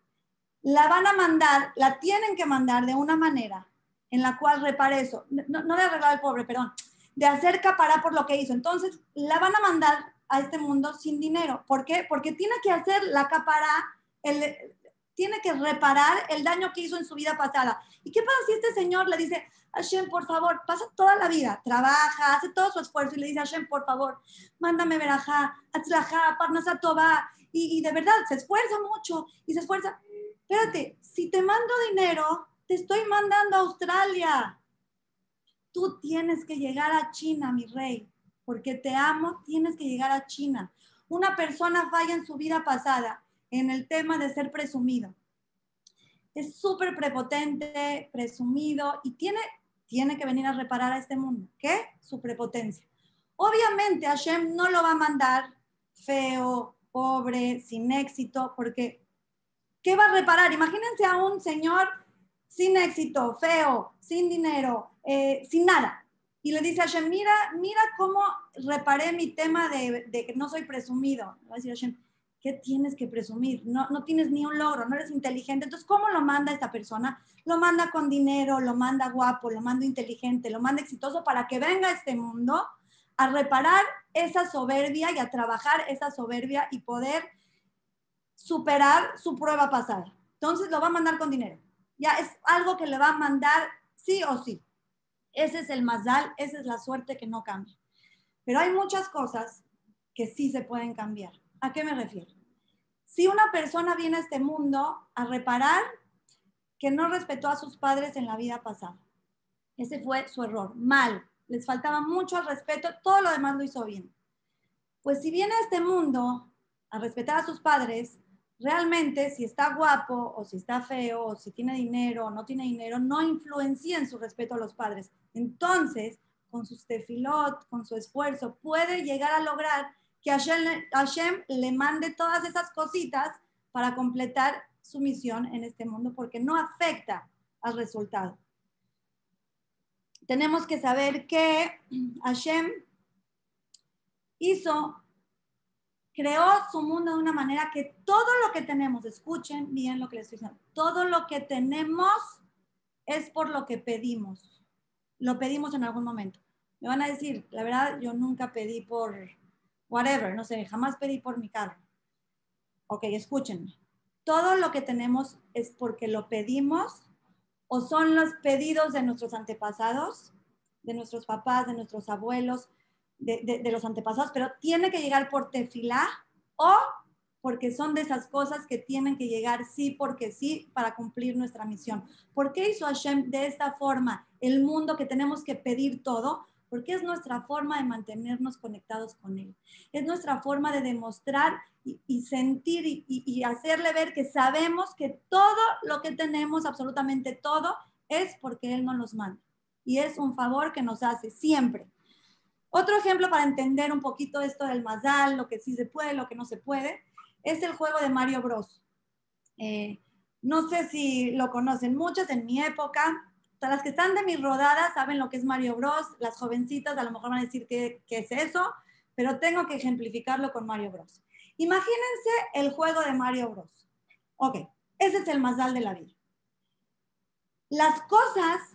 la van a mandar, la tienen que mandar de una manera en la cual repare eso. No, no de arreglar al pobre, perdón, de hacer capará por lo que hizo. Entonces, la van a mandar a este mundo sin dinero. ¿Por qué? Porque tiene que hacer la capará, el, tiene que reparar el daño que hizo en su vida pasada. ¿Y qué pasa si este señor le dice, Hashem, por favor, pasa toda la vida, trabaja, hace todo su esfuerzo y le dice, Hashem, por favor, mándame verajá, atzlajá, parnasa toba, y, y de verdad se esfuerza mucho y se esfuerza. Espérate, si te mando dinero, te estoy mandando a Australia. Tú tienes que llegar a China, mi rey, porque te amo, tienes que llegar a China. Una persona falla en su vida pasada en el tema de ser presumido. Es súper prepotente, presumido y tiene, tiene que venir a reparar a este mundo. ¿Qué? Su prepotencia. Obviamente Hashem no lo va a mandar feo, pobre, sin éxito, porque ¿qué va a reparar? Imagínense a un señor sin éxito, feo, sin dinero, eh, sin nada. Y le dice a Hashem, mira, mira cómo reparé mi tema de, que no soy presumido. Va a decir Hashem, ¿qué tienes que presumir? No, no tienes ni un logro, no eres inteligente. Entonces, ¿cómo lo manda esta persona? Lo manda con dinero, lo manda guapo, lo manda inteligente, lo manda exitoso para que venga a este mundo a reparar esa soberbia y a trabajar esa soberbia y poder superar su prueba pasada. Entonces, lo va a mandar con dinero. Ya es algo que le va a mandar sí o sí. Ese es el mazal, esa es la suerte que no cambia. Pero hay muchas cosas que sí se pueden cambiar. ¿A qué me refiero? Si una persona viene a este mundo a reparar que no respetó a sus padres en la vida pasada, ese fue su error, mal, les faltaba mucho al respeto, todo lo demás lo hizo bien. Pues si viene a este mundo a respetar a sus padres, realmente si está guapo o si está feo o si tiene dinero o no tiene dinero, no influencia en su respeto a los padres. Entonces, con su tefilot, con su esfuerzo, puede llegar a lograr que Hashem, Hashem le mande todas esas cositas para completar su misión en este mundo porque no afecta al resultado. Tenemos que saber que Hashem hizo, creó su mundo de una manera que todo lo que tenemos, escuchen bien lo que les estoy diciendo, todo lo que tenemos es por lo que pedimos. Lo pedimos en algún momento. Me van a decir, la verdad, yo nunca pedí por whatever, no sé, jamás pedí por mi carro. Ok, escúchenme. Todo lo que tenemos es porque lo pedimos o son los pedidos de nuestros antepasados, de nuestros papás, de nuestros abuelos, de, los antepasados, pero tiene que llegar por tefilá o porque son de esas cosas que tienen que llegar sí porque sí para cumplir nuestra misión. ¿Por qué hizo Hashem de esta forma el mundo que tenemos que pedir todo? Porque es nuestra forma de mantenernos conectados con Él. Es nuestra forma de demostrar y, sentir y, hacerle ver que sabemos que todo lo que tenemos, absolutamente todo, es porque Él nos los manda. Y es un favor que nos hace siempre. Otro ejemplo para entender un poquito esto del Mazal, lo que sí se puede, lo que no se puede, es el juego de Mario Bros. Eh, no sé si lo conocen muchas en mi época. Las que están de mis rodadas saben lo que es Mario Bros. Las jovencitas a lo mejor van a decir qué, qué es eso, pero tengo que ejemplificarlo con Mario Bros. Imagínense el juego de Mario Bros. Ok, ese es el Mazal de la vida. Las cosas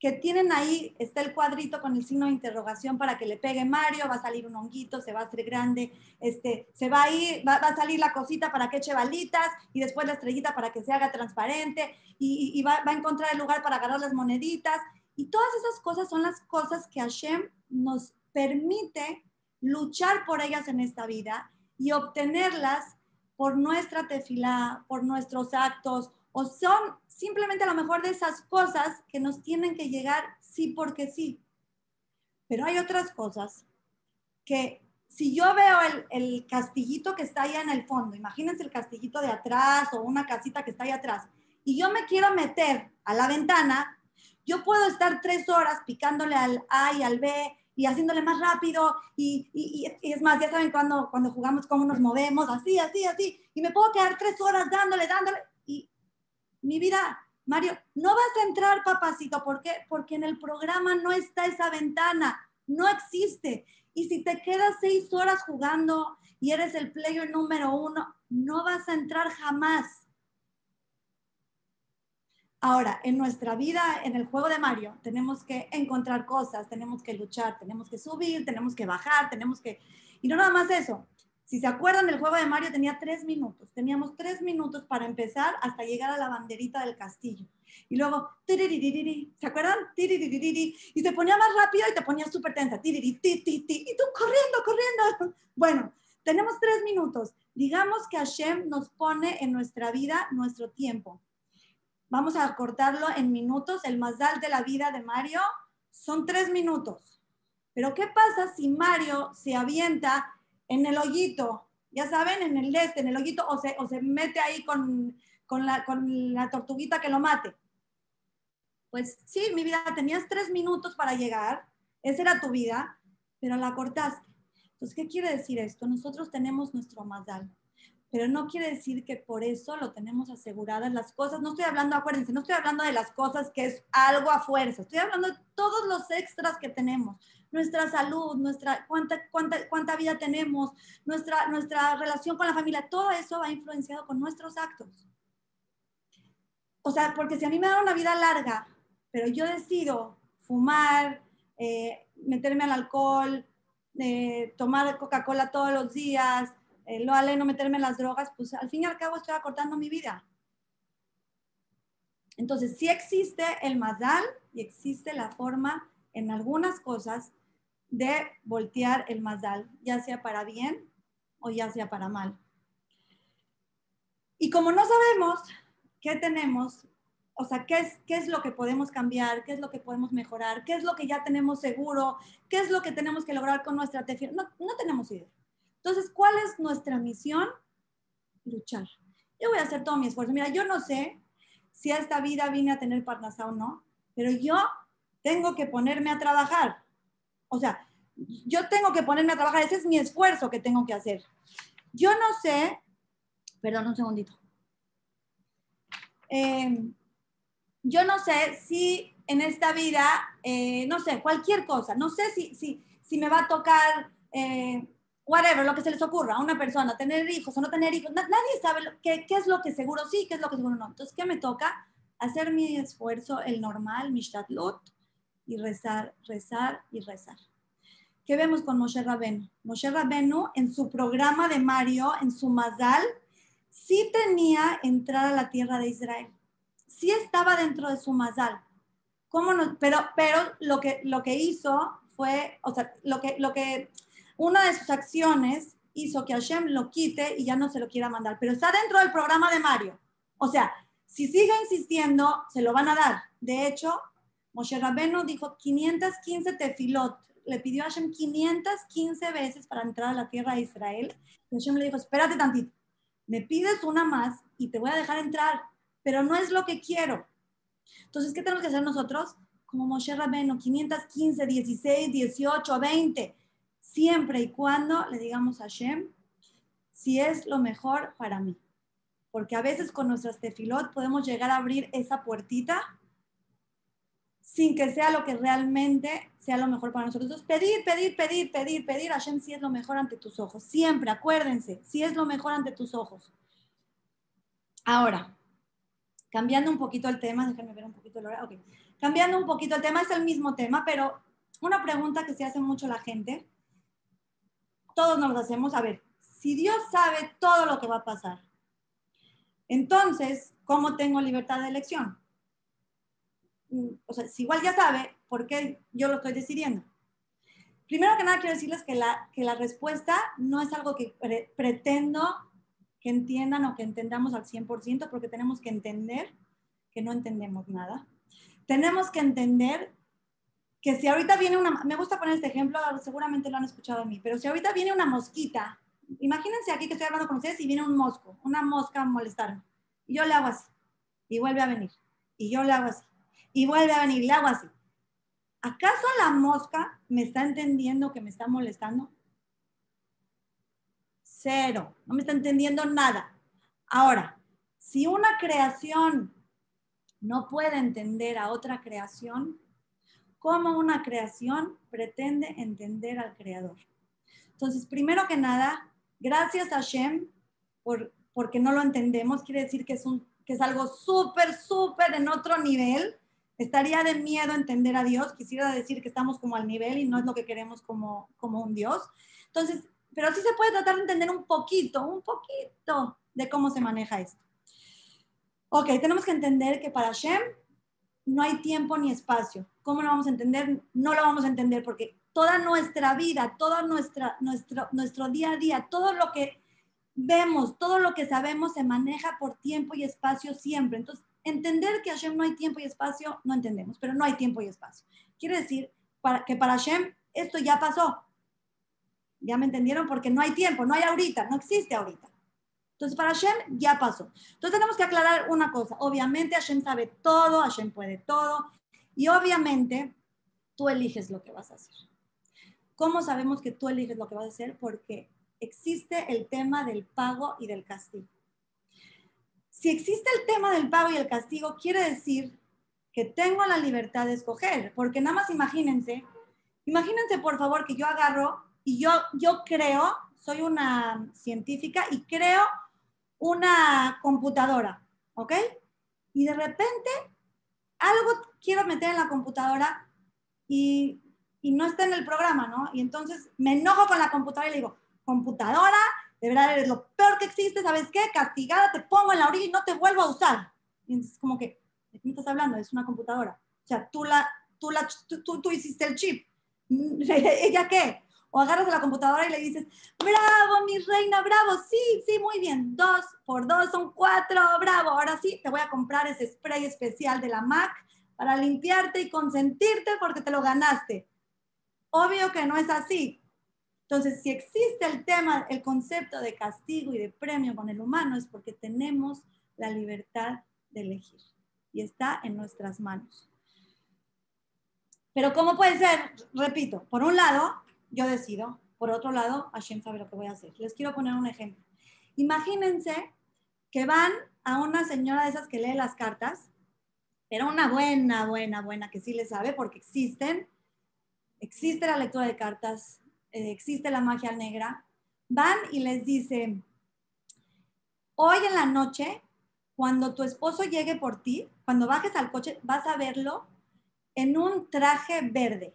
que tienen ahí, está el cuadrito con el signo de interrogación para que le pegue Mario, va a salir un honguito, se va a hacer grande, este, se va a ir, va, a salir la cosita para que eche balitas y después la estrellita para que se haga transparente y, va, va, a encontrar el lugar para agarrar las moneditas. Y todas esas cosas son las cosas que Hashem nos permite luchar por ellas en esta vida y obtenerlas por nuestra tefilá, por nuestros actos, o son simplemente a lo mejor de esas cosas que nos tienen que llegar sí porque sí. Pero hay otras cosas que si yo veo el, castillito que está allá en el fondo, imagínense el castillito de atrás o una casita que está ahí atrás, y yo me quiero meter a la ventana, yo puedo estar tres horas picándole al A y al B y haciéndole más rápido y, y, es más, ya saben cuando, cuando jugamos cómo nos movemos, así, así, así, y me puedo quedar tres horas dándole, dándole, mi vida, Mario, no vas a entrar, papacito. ¿Por qué? Porque en el programa no está esa ventana, no existe. Y si te quedas seis horas jugando y eres el player número uno, no vas a entrar jamás. Ahora, en nuestra vida, en el juego de Mario, tenemos que encontrar cosas, tenemos que luchar, tenemos que subir, tenemos que bajar, tenemos que... Y no nada más eso, si se acuerdan, el juego de Mario tenía tres minutos. Teníamos tres minutos para empezar hasta llegar a la banderita del castillo. Y luego, ¿se acuerdan? Y se ponía más rápido y te ponía súper tensa. Y tú corriendo, corriendo. Bueno, tenemos tres minutos. Digamos que Hashem nos pone en nuestra vida nuestro tiempo. Vamos a cortarlo en minutos. El más de la vida de Mario son tres minutos. Pero ¿qué pasa si Mario se avienta en el hoyito, ya saben, en el este, en el hoyito, o se, o se mete ahí con, la, con la tortuguita que lo mate. Pues sí, mi vida, tenías tres minutos para llegar, esa era tu vida, pero la cortaste. Entonces, ¿qué quiere decir esto? Nosotros tenemos nuestro mazal, pero no quiere decir que por eso lo tenemos aseguradas las cosas. No estoy hablando, acuérdense, no estoy hablando de las cosas que es algo a fuerza, estoy hablando de todos los extras que tenemos nuestra salud, nuestra, cuánta, cuánta, cuánta vida tenemos, nuestra, nuestra relación con la familia, todo eso va influenciado con nuestros actos. O sea, porque si a mí me da una vida larga, pero yo decido fumar, eh, meterme al alcohol, eh, tomar Coca-Cola todos los días, eh, lo no meterme en las drogas, pues al fin y al cabo estoy acortando mi vida. Entonces, sí existe el mazal y existe la forma en algunas cosas de voltear el mazal, ya sea para bien o ya sea para mal. Y como no sabemos qué tenemos, o sea, qué es, qué es lo que podemos cambiar, qué es lo que podemos mejorar, qué es lo que ya tenemos seguro, qué es lo que tenemos que lograr con nuestra estrategia, no, no tenemos idea. Entonces, ¿cuál es nuestra misión? Luchar. Yo voy a hacer todo mi esfuerzo. Mira, yo no sé si a esta vida vine a tener parnasa o no, pero yo tengo que ponerme a trabajar. O sea, yo tengo que ponerme a trabajar, ese es mi esfuerzo que tengo que hacer. Yo no sé, perdón un segundito. eh, yo no sé si en esta vida, eh, no sé, cualquier cosa, no sé si, si, si me va a tocar, eh, whatever, lo que se les ocurra a una persona, tener hijos o no tener hijos, na- nadie sabe lo- qué, qué es lo que seguro sí, qué es lo que seguro no. Entonces, ¿qué me toca? Hacer mi esfuerzo, el normal, mi shtadlut, y rezar, rezar y rezar. ¿Qué vemos con Moshe Rabenu? Moshe Rabenu en su programa de Mario, en su Mazal, sí tenía entrar a la tierra de Israel. Sí estaba dentro de su Mazal. ¿Cómo no? Pero, pero lo, que, lo que hizo fue, o sea, lo que, lo que, una de sus acciones hizo que Hashem lo quite y ya no se lo quiera mandar. Pero está dentro del programa de Mario. O sea, si sigue insistiendo, se lo van a dar. De hecho, Moshe Rabenu dijo 515 tefilot. Le pidió a Hashem 515 veces para entrar a la tierra de Israel. Y Hashem le dijo, espérate tantito. Me pides una más y te voy a dejar entrar, pero no es lo que quiero. Entonces, ¿qué tenemos que hacer nosotros? Como Moshe Rabenu, 515, 16, 18, 20. Siempre y cuando le digamos a Hashem, si es lo mejor para mí. Porque a veces con nuestras tefilot podemos llegar a abrir esa puertita sin que sea lo que realmente sea lo mejor para nosotros. Entonces, pedir, pedir, pedir, pedir, pedir, Hashem si es lo mejor ante tus ojos. Siempre, acuérdense, si es lo mejor ante tus ojos. Ahora, cambiando un poquito el tema, déjenme ver un poquito la hora. Ok, cambiando un poquito el tema, es el mismo tema, pero una pregunta que se hace mucho la gente, todos nos lo hacemos, a ver, si Dios sabe todo lo que va a pasar, entonces, ¿cómo tengo libertad de elección? O sea, si igual ya sabe, ¿por qué yo lo estoy decidiendo? Primero que nada, quiero decirles que la, que la respuesta no es algo que pre- pretendo que entiendan o que entendamos al 100%, porque tenemos que entender que no entendemos nada. Tenemos que entender que si ahorita viene una, me gusta poner este ejemplo, seguramente lo han escuchado a mí, pero si ahorita viene una mosquita, imagínense aquí que estoy hablando con ustedes y viene un mosco, una mosca a molestarme, y yo le hago así, y vuelve a venir, y yo le hago así, y vuelve a venir, le hago así. ¿Acaso la mosca me está entendiendo que me está molestando? Cero, no me está entendiendo nada. Ahora, si una creación no puede entender a otra creación, ¿cómo una creación pretende entender al creador? Entonces, primero que nada, gracias a Shem por, porque no lo entendemos, quiere decir que es, un, que es algo súper, súper en otro nivel. Estaría de miedo entender a Dios, quisiera decir que estamos como al nivel y no es lo que queremos como, como un Dios. Entonces, pero sí se puede tratar de entender un poquito, un poquito de cómo se maneja esto. Ok, tenemos que entender que para Shem no hay tiempo ni espacio. ¿Cómo lo vamos a entender? No lo vamos a entender porque toda nuestra vida, todo nuestra, nuestro, nuestro día a día, todo lo que vemos, todo lo que sabemos se maneja por tiempo y espacio siempre. Entonces, entender que Hashem no hay tiempo y espacio, no entendemos, pero no hay tiempo y espacio. Quiere decir para, que para Hashem esto ya pasó. ¿Ya me entendieron? Porque no hay tiempo, no hay ahorita, no existe ahorita. Entonces, para Hashem ya pasó. Entonces, tenemos que aclarar una cosa. Obviamente, Hashem sabe todo, Hashem puede todo. Y obviamente, tú eliges lo que vas a hacer. ¿Cómo sabemos que tú eliges lo que vas a hacer? Porque existe el tema del pago y del castigo. Si existe el tema del pago y el castigo, quiere decir que tengo la libertad de escoger. Porque nada más imagínense, imagínense por favor que yo agarro y yo, yo creo, soy una científica y creo una computadora, ¿ok? Y de repente algo quiero meter en la computadora y, y, no está en el programa, ¿no? Y entonces me enojo con la computadora y le digo, computadora, de verdad eres lo peor que existe, ¿sabes qué? Castigada, te pongo en la orilla y no te vuelvo a usar. Y entonces como que, ¿de qué me estás hablando? Es una computadora. O sea, tú, la, tú, la, tú, tú, tú hiciste el chip. ¿Ella qué? O agarras a la computadora y le dices, bravo, mi reina, bravo, sí, sí, muy bien, dos por dos son cuatro, bravo, ahora sí, te voy a comprar ese spray especial de la MAC para limpiarte y consentirte porque te lo ganaste. Obvio que no es así. Entonces, si existe el tema, el concepto de castigo y de premio con el humano, es porque tenemos la libertad de elegir y está en nuestras manos. Pero ¿cómo puede ser? Repito, por un lado, yo decido. Por otro lado, Hashem sabe lo que voy a hacer. Les quiero poner un ejemplo. Imagínense que van a una señora de esas que lee las cartas, pero una buena, buena, buena, que sí le sabe, porque existen, existe la lectura de cartas, eh, existe la magia negra, van y les dicen, hoy en la noche, cuando tu esposo llegue por ti, cuando bajes al coche, vas a verlo en un traje verde.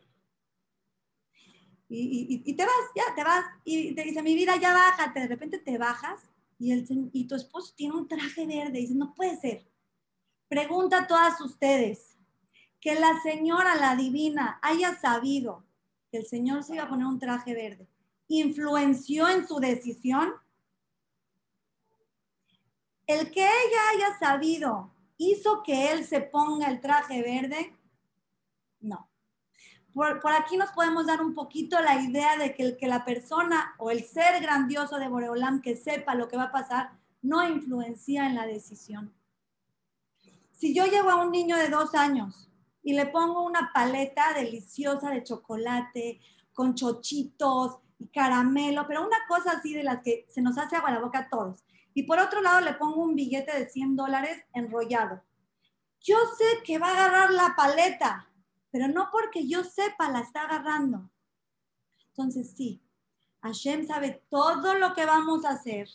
Y, te vas, ya, te vas, y te dice, mi vida, ya bájate, de repente te bajas y, el, y tu esposo tiene un traje verde, y dice, no puede ser. Pregunta a todas ustedes, que la señora, la divina, haya sabido que el Señor se iba a poner un traje verde, influenció en su decisión. El que ella haya sabido hizo que él se ponga el traje verde, no. Por, aquí nos podemos dar un poquito la idea de que el que la persona o el ser grandioso de Boreolam que sepa lo que va a pasar no influencia en la decisión. Si yo llevo a un niño de dos años y le pongo una paleta deliciosa de chocolate con chochitos y caramelo, pero una cosa así de las que se nos hace agua la boca a todos. Y por otro lado le pongo un billete de 100 dólares enrollado. Yo sé que va a agarrar la paleta, pero no porque yo sepa la está agarrando. Entonces sí, Hashem sabe todo lo que vamos a hacer.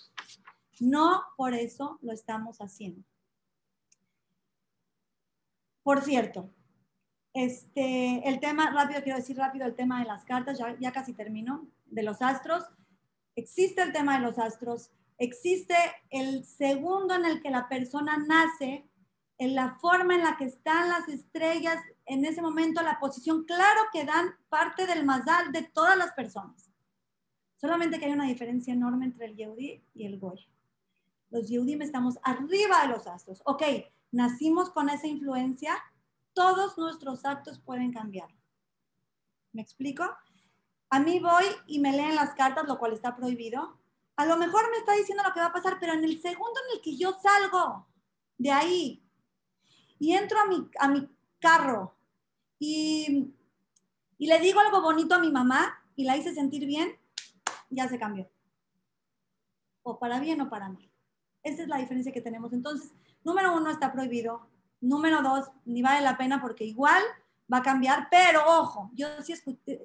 No por eso lo estamos haciendo. Por cierto, este, el tema, rápido, quiero decir rápido el tema de las cartas, ya, ya casi termino, de los astros. Existe el tema de los astros, existe el segundo en el que la persona nace, en la forma en la que están las estrellas, en ese momento la posición, claro que dan parte del mazal de todas las personas. Solamente que hay una diferencia enorme entre el Yehudi y el Goy. Los Yehudim estamos arriba de los astros. Ok, nacimos con esa influencia, todos nuestros actos pueden cambiar. ¿Me explico? A mí voy y me leen las cartas, lo cual está prohibido. A lo mejor me está diciendo lo que va a pasar, pero en el segundo en el que yo salgo de ahí y entro a mi, a mi carro y, y le digo algo bonito a mi mamá y la hice sentir bien, ya se cambió. O para bien o para mal. Esa es la diferencia que tenemos. Entonces, número uno, está prohibido. Número dos, ni vale la pena porque igual va a cambiar, pero ojo, yo sí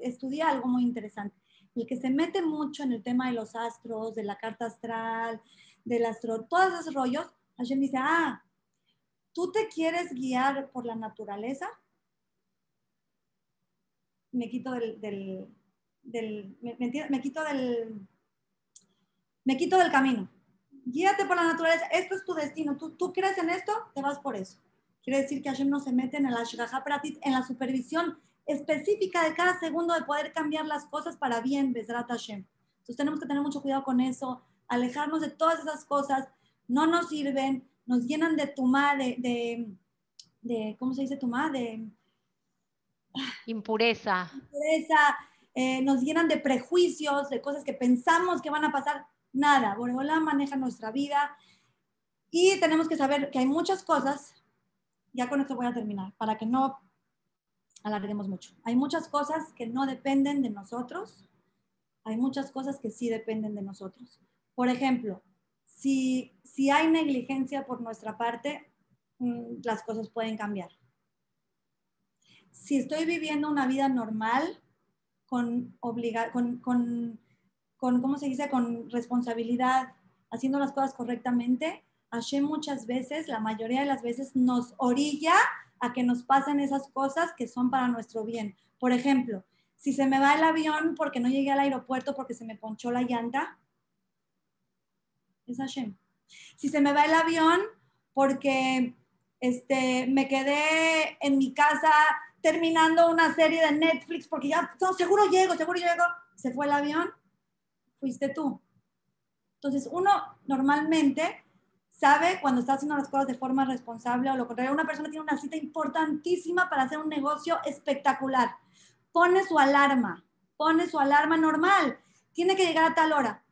estudié algo muy interesante. El que se mete mucho en el tema de los astros, de la carta astral, del astro, todos esos rollos, Hashem dice, ah, ¿tú te quieres guiar por la naturaleza? Me quito del, del, me, me, quito del, me quito del camino guíate por la naturaleza, esto es tu destino, tú, tú crees en esto, te vas por eso. Quiere decir que Hashem no se mete en el Ashgaha Pratit, en la supervisión específica de cada segundo de poder cambiar las cosas para bien, Bezrat Hashem. Entonces tenemos que tener mucho cuidado con eso, alejarnos de todas esas cosas, no nos sirven, nos llenan de tumá, de, de, de ¿cómo se dice tumá? De impureza. Impureza, eh, nos llenan de prejuicios, de cosas que pensamos que van a pasar nada. Boreola maneja nuestra vida y tenemos que saber que hay muchas cosas, ya con esto voy a terminar, para que no alarguemos mucho. Hay muchas cosas que no dependen de nosotros, hay muchas cosas que sí dependen de nosotros. Por ejemplo, si, si hay negligencia por nuestra parte, mm, las cosas pueden cambiar. Si estoy viviendo una vida normal, con, obliga con, con con, ¿cómo se dice?, con responsabilidad, haciendo las cosas correctamente, Hashem muchas veces, la mayoría de las veces, nos orilla a que nos pasen esas cosas que son para nuestro bien. Por ejemplo, si se me va el avión porque no llegué al aeropuerto porque se me ponchó la llanta, es Hashem. Si se me va el avión porque este, me quedé en mi casa terminando una serie de Netflix porque ya, no, seguro llego, seguro llego, se fue el avión, fuiste tú. Entonces, uno normalmente sabe cuando está haciendo las cosas de forma responsable o lo contrario. Una persona tiene una cita importantísima para hacer un negocio espectacular. Pone su alarma, pone su alarma normal. Tiene que llegar a tal hora.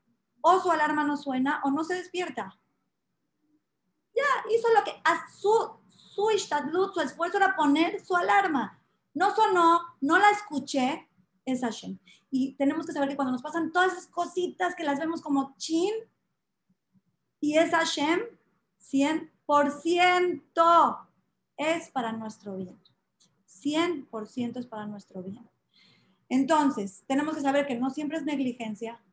O su alarma no suena o no se despierta. Ya, hizo lo que a su, su su esfuerzo era poner su alarma. No sonó, no la escuché, es Hashem. Y tenemos que saber que cuando nos pasan todas esas cositas que las vemos como chin, y es Hashem, 100% es para nuestro bien. 100% es para nuestro bien. Entonces, tenemos que saber que no siempre es negligencia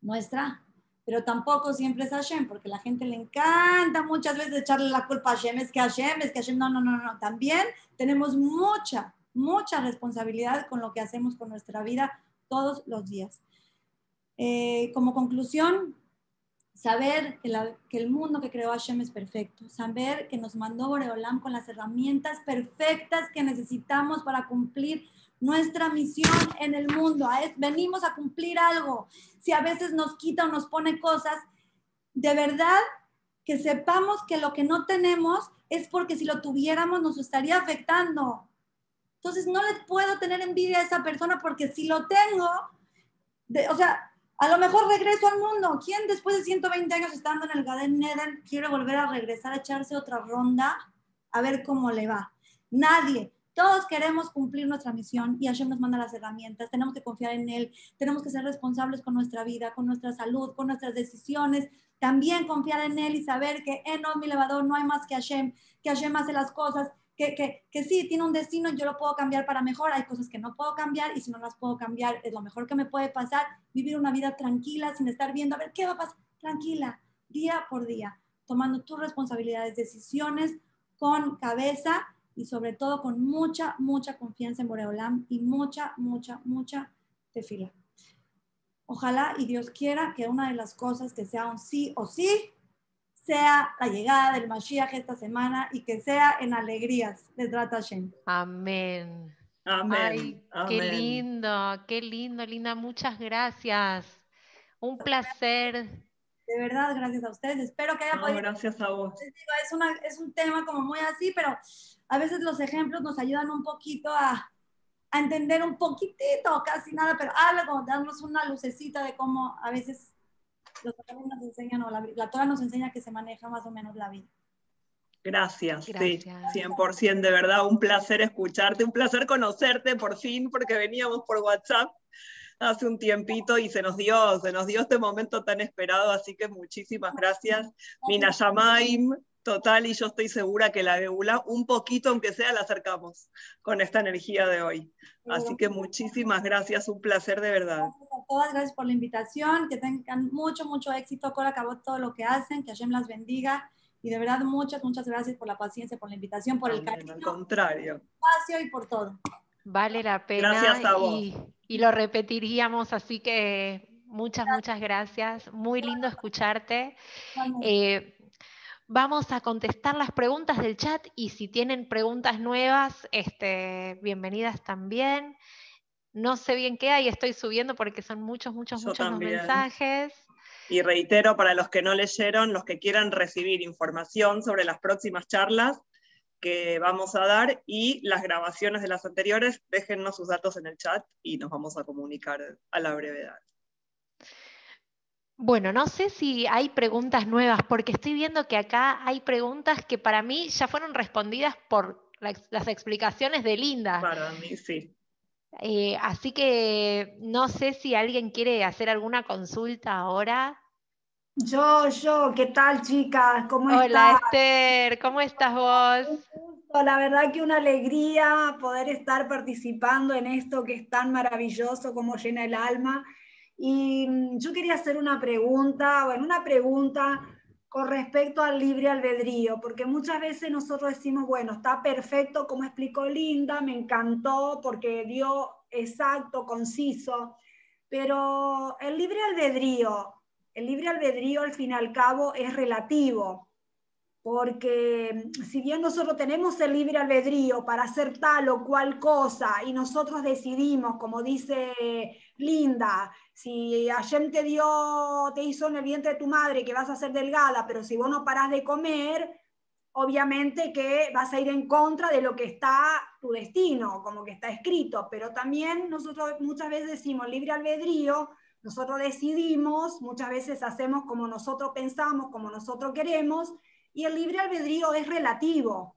nuestra, pero tampoco siempre es Hashem, porque la gente le encanta muchas veces echarle la culpa a Hashem, es que Hashem, es que Hashem, no, no, no, no. También tenemos mucha, mucha responsabilidad con lo que hacemos con nuestra vida todos los días. Eh, como conclusión, saber que, el mundo que creó Hashem es perfecto, saber que nos mandó Boreolam con las herramientas perfectas que necesitamos para cumplir nuestra misión en el mundo. Venimos a cumplir algo. Si a veces nos quita o nos pone cosas, de verdad que sepamos que lo que no tenemos es porque si lo tuviéramos nos estaría afectando. Entonces no le puedo tener envidia a esa persona porque si lo tengo, o sea, a lo mejor regreso al mundo. ¿Quién después de 120 años estando en el Garden Neden quiere volver a regresar a echarse otra ronda a ver cómo le va? Nadie. Todos queremos cumplir nuestra misión y Hashem nos manda las herramientas. Tenemos que confiar en Él. Tenemos que ser responsables con nuestra vida, con nuestra salud, con nuestras decisiones. También confiar en Él y saber que en mi elevador no hay más que Hashem, que Hashem hace las cosas que, que, que, sí, tiene un destino, yo lo puedo cambiar para mejor, hay cosas que no puedo cambiar y si no las puedo cambiar es lo mejor que me puede pasar, vivir una vida tranquila sin estar viendo a ver qué va a pasar, tranquila, día por día, tomando tus responsabilidades, decisiones con cabeza y sobre todo con mucha, mucha confianza en Boreolam y mucha, mucha, mucha tefila. Ojalá y Dios quiera que una de las cosas que sea un sí o sí sea la llegada del Mashiach esta semana y que sea en alegrías. Les trata Hashem. Amén. Amén. qué lindo, qué lindo, Linda. Muchas gracias. Un placer. De verdad, gracias a ustedes. Espero que haya podido. Gracias a vos. es, una, es un tema como muy así, pero a veces los ejemplos nos ayudan un poquito a, a entender un poquitito, casi nada, pero algo, darnos una lucecita de cómo a veces los nos enseñan, o la, la Torah nos enseña que se maneja más o menos la vida. Gracias, sí, 100% de verdad, un placer escucharte, un placer conocerte por fin, porque veníamos por WhatsApp hace un tiempito y se nos dio, se nos dio este momento tan esperado, así que muchísimas gracias. Mina Yamaim, total, y yo estoy segura que la Geula, un poquito, aunque sea, la acercamos con esta energía de hoy. Así que muchísimas gracias, un placer de verdad todas, gracias por la invitación, que tengan mucho, mucho éxito, con acabó todo lo que hacen, que Hashem las bendiga y de verdad muchas, muchas gracias por la paciencia, por la invitación, por el cariño. Al contrario. Espacio y por todo. Vale la pena. Gracias a vos. Y, y lo repetiríamos, así que muchas, muchas gracias. Muy lindo escucharte. Eh, vamos a contestar las preguntas del chat y si tienen preguntas nuevas, este, bienvenidas también. No sé bien qué hay, estoy subiendo porque son muchos, muchos, muchos mensajes. Y reitero para los que no leyeron, los que quieran recibir información sobre las próximas charlas que vamos a dar y las grabaciones de las anteriores, déjennos sus datos en el chat y nos vamos a comunicar a la brevedad. Bueno, no sé si hay preguntas nuevas, porque estoy viendo que acá hay preguntas que para mí ya fueron respondidas por las explicaciones de Linda. Para mí sí. Eh, así que no sé si alguien quiere hacer alguna consulta ahora. Yo, yo, ¿qué tal chicas? ¿Cómo estás? Hola Esther, ¿cómo estás vos? La verdad que una alegría poder estar participando en esto que es tan maravilloso como llena el alma. Y mm, yo quería hacer una pregunta, bueno, una pregunta con respecto al libre albedrío, porque muchas veces nosotros decimos, bueno, está perfecto como explicó Linda, me encantó porque dio exacto, conciso, pero el libre albedrío, el libre albedrío al fin y al cabo es relativo, porque si bien nosotros tenemos el libre albedrío para hacer tal o cual cosa y nosotros decidimos, como dice Linda, si ayer te dio, te hizo en el vientre de tu madre que vas a ser delgada, pero si vos no parás de comer, obviamente que vas a ir en contra de lo que está tu destino, como que está escrito, pero también nosotros muchas veces decimos libre albedrío, nosotros decidimos, muchas veces hacemos como nosotros pensamos, como nosotros queremos, y el libre albedrío es relativo.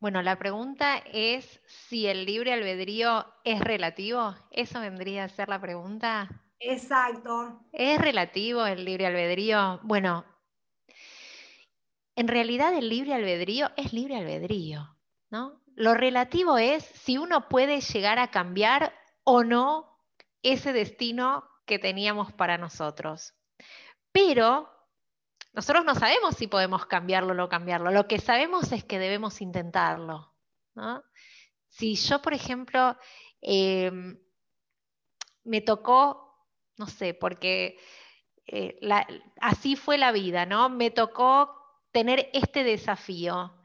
Bueno, la pregunta es si el libre albedrío es relativo. ¿Eso vendría a ser la pregunta? Exacto. ¿Es relativo el libre albedrío? Bueno, en realidad el libre albedrío es libre albedrío, ¿no? Lo relativo es si uno puede llegar a cambiar o no ese destino que teníamos para nosotros. Pero nosotros no sabemos si podemos cambiarlo o no cambiarlo. Lo que sabemos es que debemos intentarlo. Si yo, por ejemplo, em, me tocó, no sé, porque eh, así fue la vida, ¿no? Me tocó tener este desafío.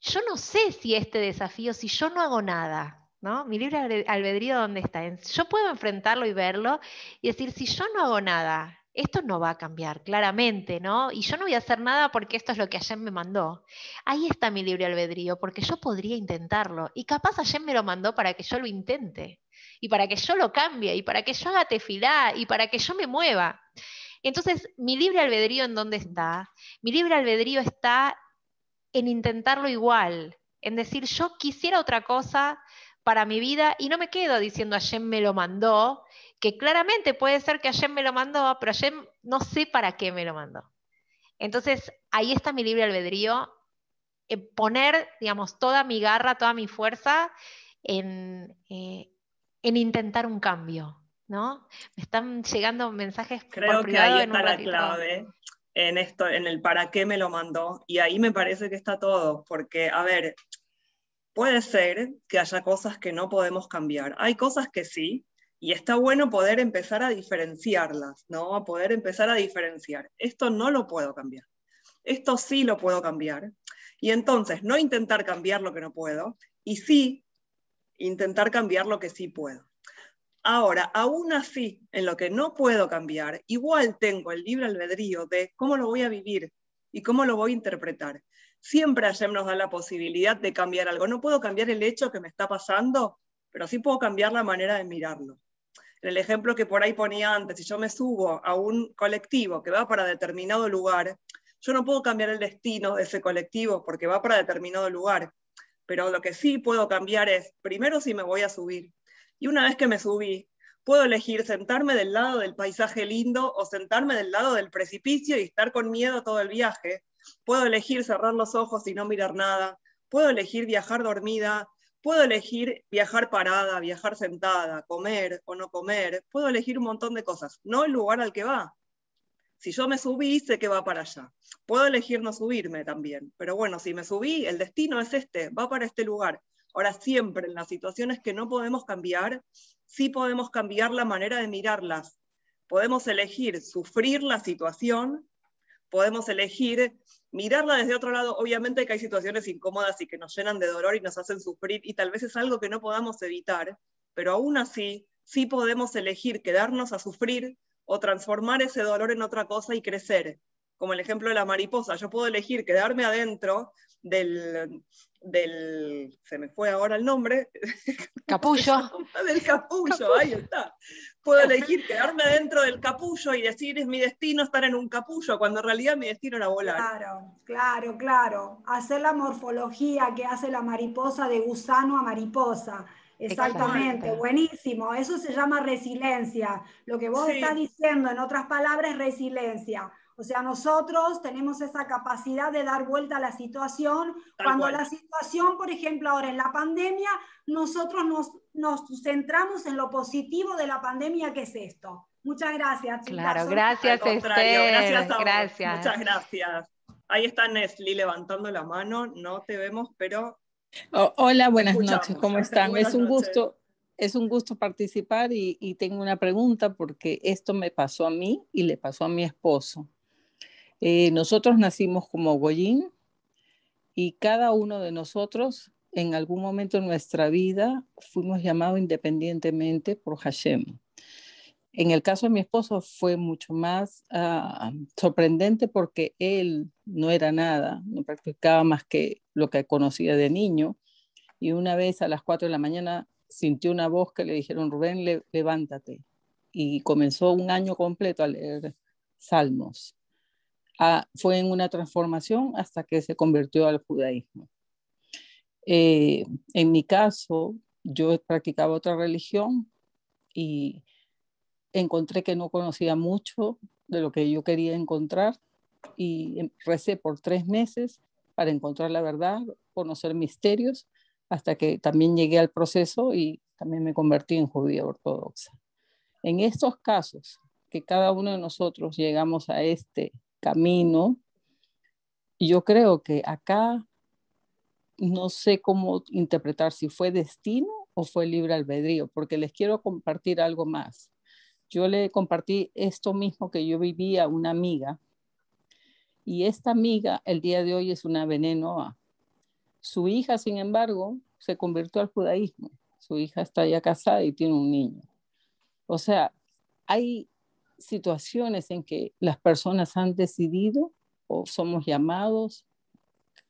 Yo no sé si este desafío, si yo no hago nada, ¿no? Mi libre albedrío, ¿dónde está? Yo puedo enfrentarlo y verlo y decir, si yo no hago nada, esto no va a cambiar, claramente, ¿no? Y yo no voy a hacer nada porque esto es lo que ayer me mandó. Ahí está mi libre albedrío, porque yo podría intentarlo. Y capaz ayer me lo mandó para que yo lo intente, y para que yo lo cambie, y para que yo haga tefilá, y para que yo me mueva. Entonces, mi libre albedrío en dónde está? Mi libre albedrío está en intentarlo igual, en decir, yo quisiera otra cosa para mi vida y no me quedo diciendo ayer me lo mandó, que claramente puede ser que ayer me lo mandó, pero ayer no sé para qué me lo mandó. Entonces, ahí está mi libre albedrío, en poner, digamos, toda mi garra, toda mi fuerza en, eh, en intentar un cambio. ¿no? Me están llegando mensajes Creo por que ahí está la clave en esto, en el para qué me lo mandó, y ahí me parece que está todo, porque, a ver, puede ser que haya cosas que no podemos cambiar, hay cosas que sí, y está bueno poder empezar a diferenciarlas, ¿no? A poder empezar a diferenciar. Esto no lo puedo cambiar, esto sí lo puedo cambiar, y entonces no intentar cambiar lo que no puedo, y sí intentar cambiar lo que sí puedo. Ahora, aún así, en lo que no puedo cambiar, igual tengo el libre albedrío de cómo lo voy a vivir y cómo lo voy a interpretar. Siempre Hashem nos da la posibilidad de cambiar algo. No puedo cambiar el hecho que me está pasando, pero sí puedo cambiar la manera de mirarlo. En el ejemplo que por ahí ponía antes, si yo me subo a un colectivo que va para determinado lugar, yo no puedo cambiar el destino de ese colectivo porque va para determinado lugar. Pero lo que sí puedo cambiar es, primero si me voy a subir, y una vez que me subí, puedo elegir sentarme del lado del paisaje lindo o sentarme del lado del precipicio y estar con miedo todo el viaje. Puedo elegir cerrar los ojos y no mirar nada. Puedo elegir viajar dormida. Puedo elegir viajar parada, viajar sentada, comer o no comer. Puedo elegir un montón de cosas, no el lugar al que va. Si yo me subí, sé que va para allá. Puedo elegir no subirme también, pero bueno, si me subí, el destino es este, va para este lugar. Ahora, siempre en las situaciones que no podemos cambiar, sí podemos cambiar la manera de mirarlas. Podemos elegir sufrir la situación, podemos elegir mirarla desde otro lado. Obviamente que hay situaciones incómodas y que nos llenan de dolor y nos hacen sufrir y tal vez es algo que no podamos evitar, pero aún así sí podemos elegir quedarnos a sufrir o transformar ese dolor en otra cosa y crecer. Como el ejemplo de la mariposa, yo puedo elegir quedarme adentro del, del, se me fue ahora el nombre. Capullo. del capullo, ahí está. Puedo elegir quedarme dentro del capullo y decir es mi destino estar en un capullo, cuando en realidad mi destino era volar. Claro, claro, claro. Hacer la morfología que hace la mariposa de gusano a mariposa. Exactamente, buenísimo. Eso se llama resiliencia. Lo que vos estás diciendo, en otras palabras, es resiliencia. O sea, nosotros tenemos esa capacidad de dar vuelta a la situación. Cuando la situación, por ejemplo, ahora en la pandemia, nosotros nos, nos, centramos en lo positivo de la pandemia, que es esto. Muchas gracias. Claro, gracias, Gracias, gracias. Muchas gracias. Ahí está Nestlé levantando la mano. No te vemos, pero... hola, buenas noches. ¿Cómo están? es un gusto. Es un gusto participar y, y tengo una pregunta porque esto me pasó a mí y le pasó a mi esposo. Eh, nosotros nacimos como Goyín y cada uno de nosotros en algún momento de nuestra vida fuimos llamados independientemente por Hashem. En el caso de mi esposo fue mucho más ah, sorprendente porque él no era nada, no practicaba más que lo que conocía de niño. Y una vez a las 4 de la mañana sintió una voz que le dijeron, Rubén, levántate. Y comenzó un año completo a leer salmos fue en una transformación hasta que se convirtió al judaísmo. Eh, en mi caso, yo practicaba otra religión y encontré que no conocía mucho de lo que yo quería encontrar y em, recé por tres meses para encontrar la verdad, conocer misterios, hasta que también llegué al proceso y también me convertí en judía ortodoxa. En estos casos, que cada uno de nosotros llegamos a este camino, yo creo que acá no sé cómo interpretar si fue destino o fue libre albedrío, porque les quiero compartir algo más. Yo le compartí esto mismo que yo viví a una amiga y esta amiga el día de hoy es una venenoa. Su hija, sin embargo, se convirtió al judaísmo. Su hija está ya casada y tiene un niño. O sea, hay situaciones en que las personas han decidido o somos llamados.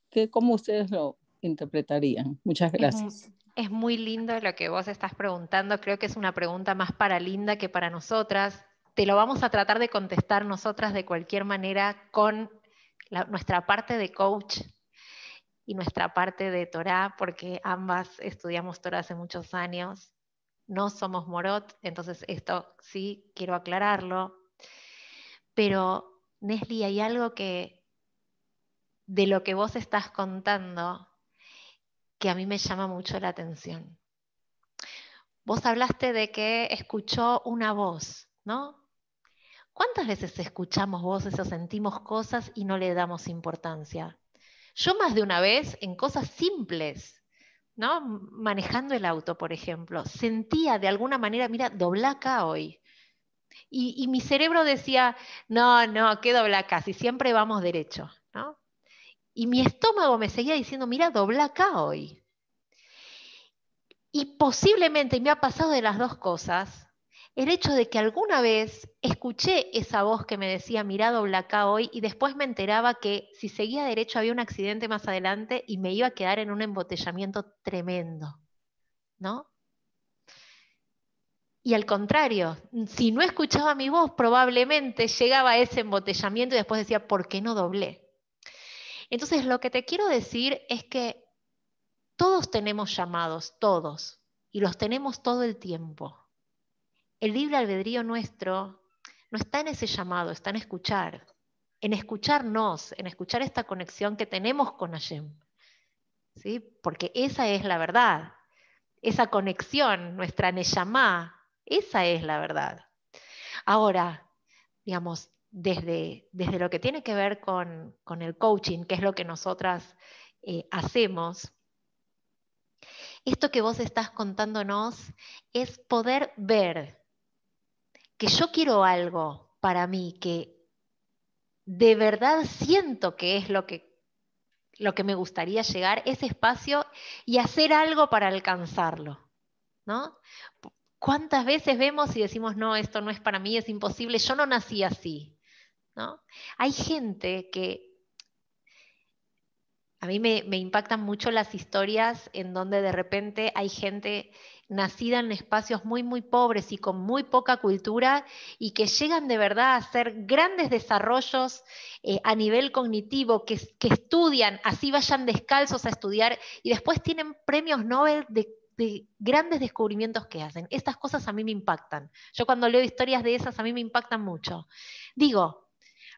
¿Qué, ¿Cómo ustedes lo interpretarían? Muchas gracias. Es muy lindo lo que vos estás preguntando. Creo que es una pregunta más para Linda que para nosotras. Te lo vamos a tratar de contestar nosotras de cualquier manera con nuestra parte de coach y nuestra parte de Torah, porque ambas estudiamos Torah hace muchos años. No somos Morot, entonces esto sí quiero aclararlo. Pero, Nesli, hay algo que de lo que vos estás contando que a mí me llama mucho la atención. Vos hablaste de que escuchó una voz, ¿no? ¿Cuántas veces escuchamos voces o sentimos cosas y no le damos importancia? Yo más de una vez en cosas simples, ¿no? Manejando el auto, por ejemplo, sentía de alguna manera, mira, dobla acá hoy. Y, mi cerebro decía, no, no, ¿qué dobla acá? Si siempre vamos derecho, ¿no? Y mi estómago me seguía diciendo, mira, dobla acá hoy. Y posiblemente me ha pasado de las dos cosas, el hecho de que alguna vez escuché esa voz que me decía, mira, dobla acá hoy, y después me enteraba que si seguía derecho había un accidente más adelante y me iba a quedar en un embotellamiento tremendo, ¿no? Y al contrario, si no escuchaba mi voz, probablemente llegaba a ese embotellamiento y después decía, ¿por qué no doblé? Entonces, lo que te quiero decir es que todos tenemos llamados, todos, y los tenemos todo el tiempo. El libre albedrío nuestro no está en ese llamado, está en escuchar, en escucharnos, en escuchar esta conexión que tenemos con Hashem. ¿Sí? Porque esa es la verdad, esa conexión, nuestra Neyamá, esa es la verdad. Ahora, digamos, desde, desde lo que tiene que ver con, el coaching, que es lo que nosotras eh, hacemos, esto que vos estás contándonos es poder ver que yo quiero algo para mí, que de verdad siento que es lo que, lo que me gustaría llegar, ese espacio, y hacer algo para alcanzarlo. ¿no? ¿Cuántas veces vemos y decimos, no, esto no es para mí, es imposible, yo no nací así? ¿No? Hay gente que a mí me, impactan mucho las historias en donde de repente hay gente nacida en espacios muy, muy pobres y con muy poca cultura y que llegan de verdad a hacer grandes desarrollos eh, a nivel cognitivo, que, estudian, así vayan descalzos a estudiar y después tienen premios Nobel de grandes descubrimientos que hacen. Estas cosas a mí me impactan. Yo cuando leo historias de esas a mí me impactan mucho. Digo,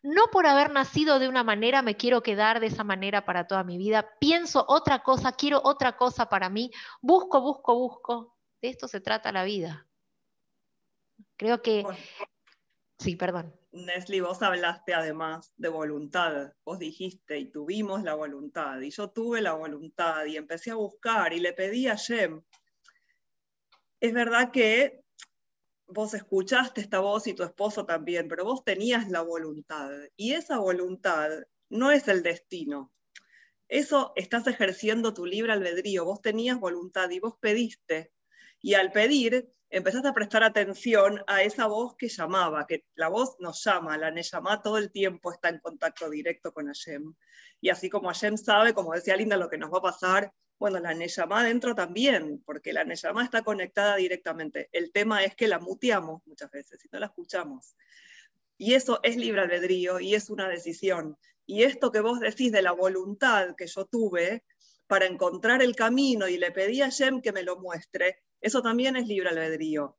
no por haber nacido de una manera me quiero quedar de esa manera para toda mi vida. Pienso otra cosa, quiero otra cosa para mí. Busco, busco, busco. De esto se trata la vida. Creo que... Sí, perdón. Nesli, vos hablaste además de voluntad. Vos dijiste, y tuvimos la voluntad, y yo tuve la voluntad, y empecé a buscar, y le pedí a Shem. Es verdad que vos escuchaste esta voz y tu esposo también, pero vos tenías la voluntad, y esa voluntad no es el destino. Eso estás ejerciendo tu libre albedrío, vos tenías voluntad y vos pediste y al pedir, empezaste a prestar atención a esa voz que llamaba, que la voz nos llama, la Neyamá todo el tiempo está en contacto directo con Hashem. Y así como Hashem sabe, como decía Linda, lo que nos va a pasar, bueno, la Neyamá dentro también, porque la Neyamá está conectada directamente. El tema es que la muteamos muchas veces y no la escuchamos. Y eso es libre albedrío y es una decisión. Y esto que vos decís de la voluntad que yo tuve para encontrar el camino y le pedí a Hashem que me lo muestre, eso también es libre albedrío.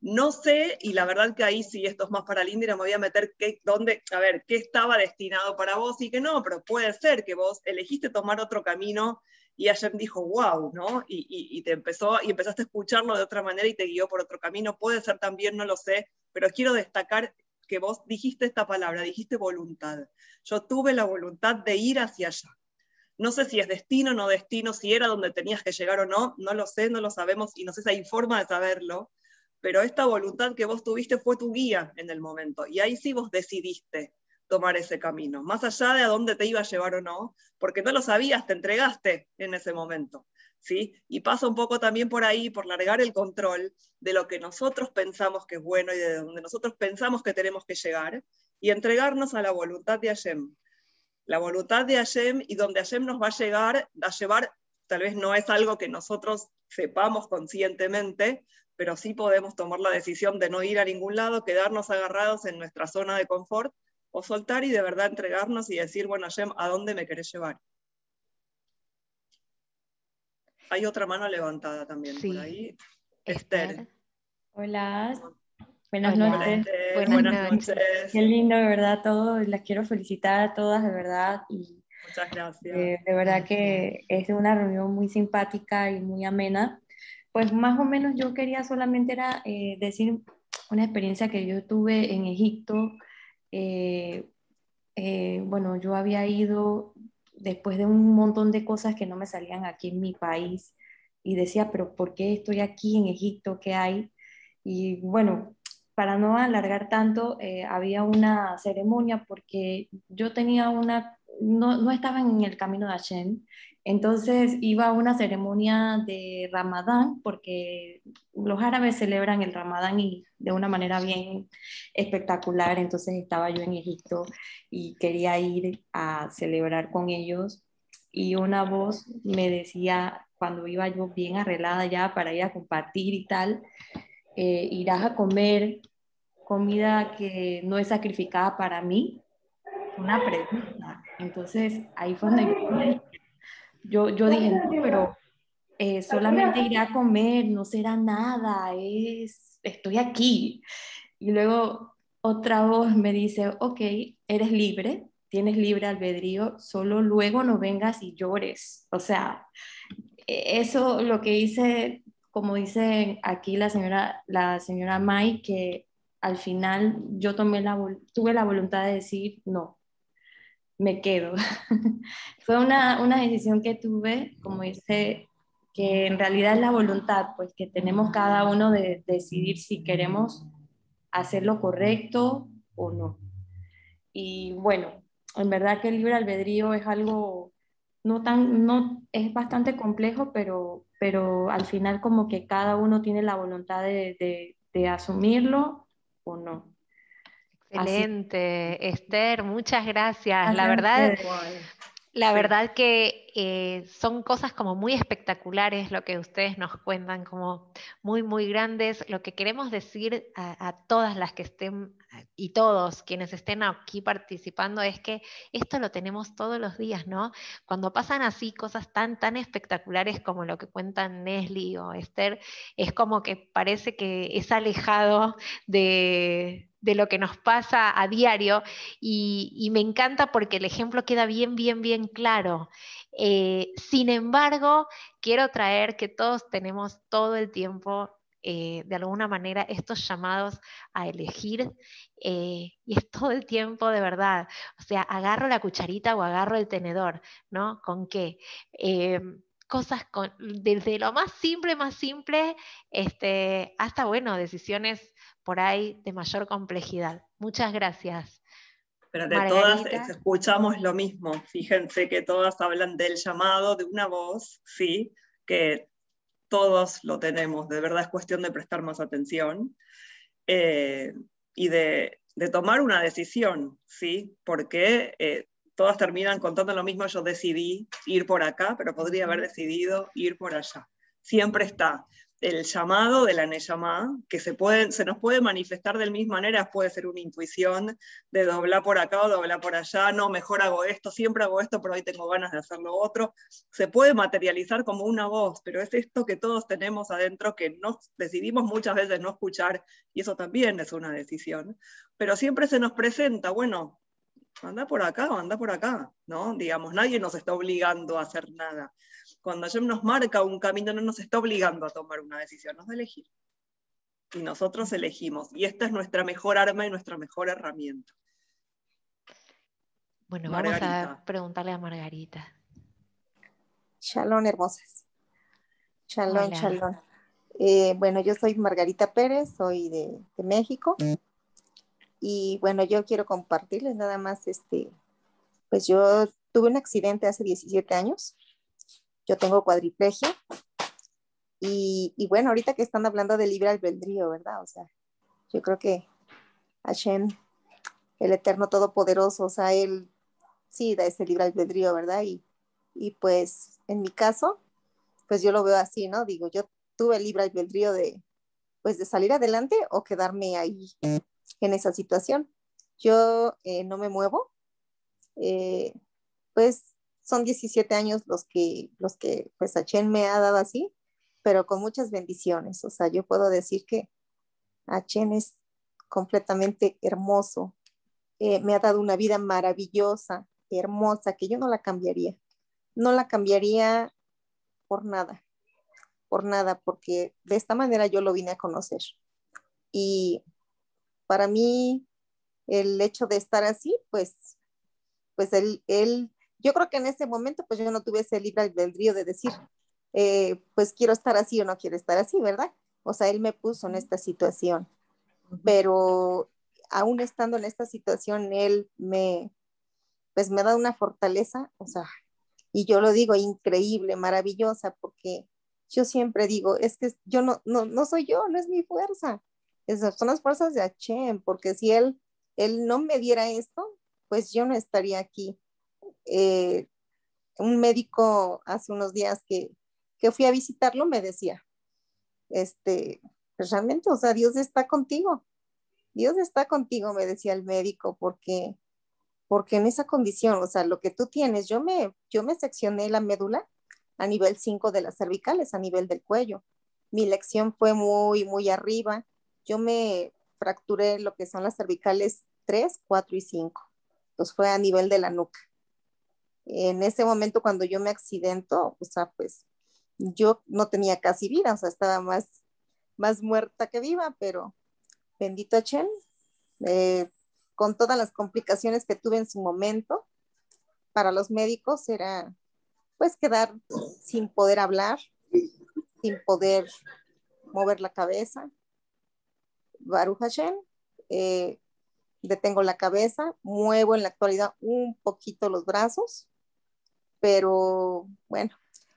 No sé, y la verdad que ahí sí, esto es más para Linda, me voy a meter qué, dónde, a ver, qué estaba destinado para vos y qué no, pero puede ser que vos elegiste tomar otro camino y Hashem dijo, wow, ¿no? Y, y, te empezó, y empezaste a escucharlo de otra manera y te guió por otro camino. Puede ser también, no lo sé, pero quiero destacar que vos dijiste esta palabra, dijiste voluntad. Yo tuve la voluntad de ir hacia allá. No sé si es destino o no destino, si era donde tenías que llegar o no, no lo sé, no lo sabemos y no sé si hay forma de saberlo, pero esta voluntad que vos tuviste fue tu guía en el momento y ahí sí vos decidiste tomar ese camino, más allá de a dónde te iba a llevar o no, porque no lo sabías, te entregaste en ese momento. ¿Sí? Y pasa un poco también por ahí, por largar el control de lo que nosotros pensamos que es bueno y de donde nosotros pensamos que tenemos que llegar, y entregarnos a la voluntad de Hashem. La voluntad de Hashem y donde Hashem nos va a llegar, a llevar, tal vez no es algo que nosotros sepamos conscientemente, pero sí podemos tomar la decisión de no ir a ningún lado, quedarnos agarrados en nuestra zona de confort o soltar y de verdad entregarnos y decir, bueno, Hashem, ¿a dónde me querés llevar? Hay otra mano levantada también por ahí. Esther. Hola. Buenas noches. Buenas, noches. Qué lindo, de verdad, todo. Las quiero felicitar a todas, de verdad. Y, Muchas gracias. Eh, de verdad que es una reunión muy simpática y muy amena. Pues más o menos yo quería solamente era eh, decir una experiencia que yo tuve en Egipto eh, eh, bueno, yo había ido después de un montón de cosas que no me salían aquí en mi país y decía, pero ¿por qué estoy aquí en Egipto? ¿Qué hay? Y bueno, para no alargar tanto, eh, había una ceremonia porque yo tenía una, no, no, estaba en el camino de Hashem, entonces iba a una ceremonia de Ramadán, porque los árabes celebran el Ramadán y de una manera bien espectacular, entonces estaba yo en Egipto y quería ir a celebrar con ellos. Y una voz me decía, cuando iba yo bien arreglada ya para ir a compartir y tal, eh, irás a comer comida que no es sacrificada para mí, una pregunta. Entonces ahí fue donde yo yo, yo dije, no, pero eh, solamente iré a comer, no será nada, es, estoy aquí. Y luego otra voz me dice, ok, eres libre, tienes libre albedrío, solo luego no vengas y llores. O sea, e, eso lo que hice, como dice aquí la señora, la señora May, que al final yo tomé la, tuve la voluntad de decir, no, me quedo. Fue una, una, decisión que tuve, como dice, que en realidad es la voluntad, pues que tenemos cada uno de, decidir si queremos hacer lo correcto o no. Y bueno, en verdad que el libre albedrío es algo no tan, no, es bastante complejo, pero, pero al final como que cada uno tiene la voluntad de, de asumirlo o no. Excelente, Esther, muchas gracias. La verdad, la verdad que eh, son cosas como muy espectaculares lo que ustedes nos cuentan, como muy, muy grandes. Lo que queremos decir a, todas las que estén y todos quienes estén aquí participando es que esto lo tenemos todos los días, ¿no? Cuando pasan así cosas tan, tan espectaculares como lo que cuentan Nesli o Esther, es como que parece que es alejado de, de lo que nos pasa a diario y, me encanta porque el ejemplo queda bien, bien, bien claro. Eh, sin embargo, quiero traer que todos tenemos todo el tiempo, eh, de alguna manera, estos llamados a elegir eh, y es todo el tiempo de verdad. O sea, agarro la cucharita o agarro el tenedor, ¿no? ¿Con qué? Cosas con, desde lo más simple, más simple, este, hasta, bueno, decisiones por ahí de mayor complejidad. Muchas gracias. Pero de todas escuchamos lo mismo. Fíjense que todas hablan del llamado de una voz, sí, que todos lo tenemos. De verdad es cuestión de prestar más atención eh, y de, tomar una decisión, sí, porque eh, todas terminan contando lo mismo. Yo decidí ir por acá, pero podría haber decidido ir por allá. Siempre está el llamado de la Neyamá, que se, puede, se nos puede manifestar de misma manera, puede ser una intuición de doblar por acá o doblar por allá, no, mejor hago esto, siempre hago esto, pero hoy tengo ganas de hacer lo otro. Se puede materializar como una voz, pero es esto que todos tenemos adentro que nos decidimos muchas veces no escuchar, y eso también es una decisión. Pero siempre se nos presenta, bueno, anda por acá o anda por acá, ¿no? Digamos, nadie nos está obligando a hacer nada cuando Hashem nos marca un camino, no nos está obligando a tomar una decisión, nos da elegir. Y nosotros elegimos. Y esta es nuestra mejor arma y nuestra mejor herramienta. Bueno, vamos a preguntarle a Margarita. Shalom, hermosas. Shalom, shalom. Eh, bueno, yo soy Margarita Pérez, soy de, de, México. Y bueno, yo quiero compartirles nada más, este, pues yo tuve un accidente hace 17 años yo tengo cuadriplegia. Y, y, bueno, ahorita que están hablando de libre albedrío, ¿verdad? O sea, yo creo que Hashem, el Eterno Todopoderoso, o sea, Él sí da ese libre albedrío, ¿verdad? Y, y pues en mi caso, pues yo lo veo así, ¿no? Digo, yo tuve el libre albedrío de, pues de salir adelante o quedarme ahí en esa situación. Yo eh, no me muevo, eh, pues son 17 años los que, los que pues Achen me ha dado así, pero con muchas bendiciones. O sea, yo puedo decir que Achen es completamente hermoso. Eh, me ha dado una vida maravillosa, hermosa, que yo no la cambiaría. No la cambiaría por nada, por nada, porque de esta manera yo lo vine a conocer. Y para mí, el hecho de estar así, pues, pues él, él yo creo que en ese momento pues yo no tuve ese libre albedrío de decir, eh, pues quiero estar así o no quiero estar así, ¿verdad? O sea, él me puso en esta situación, pero aún estando en esta situación, él me, pues me dado una fortaleza, o sea, y yo lo digo increíble, maravillosa, porque yo siempre digo, es que yo no, no, no soy yo, no es mi fuerza, son las fuerzas de Hashem, porque si él, él no me diera esto, pues yo no estaría aquí eh, un médico hace unos días que, que, fui a visitarlo me decía, este, pues realmente, o sea, Dios está contigo. Dios está contigo, me decía el médico, porque, porque en esa condición, o sea, lo que tú tienes, yo me, yo me seccioné la médula a nivel 5 de las cervicales, a nivel del cuello. Mi lección fue muy, muy arriba. Yo me fracturé lo que son las cervicales 3, 4 y 5. Entonces fue a nivel de la nuca en ese momento cuando yo me accidento, o sea, pues yo no tenía casi vida, o sea, estaba más, más muerta que viva, pero bendito a Chen, eh, con todas las complicaciones que tuve en su momento, para los médicos era pues quedar sin poder hablar, sin poder mover la cabeza. Baruch Hashem, eh, detengo la cabeza, muevo en la actualidad un poquito los brazos, pero bueno,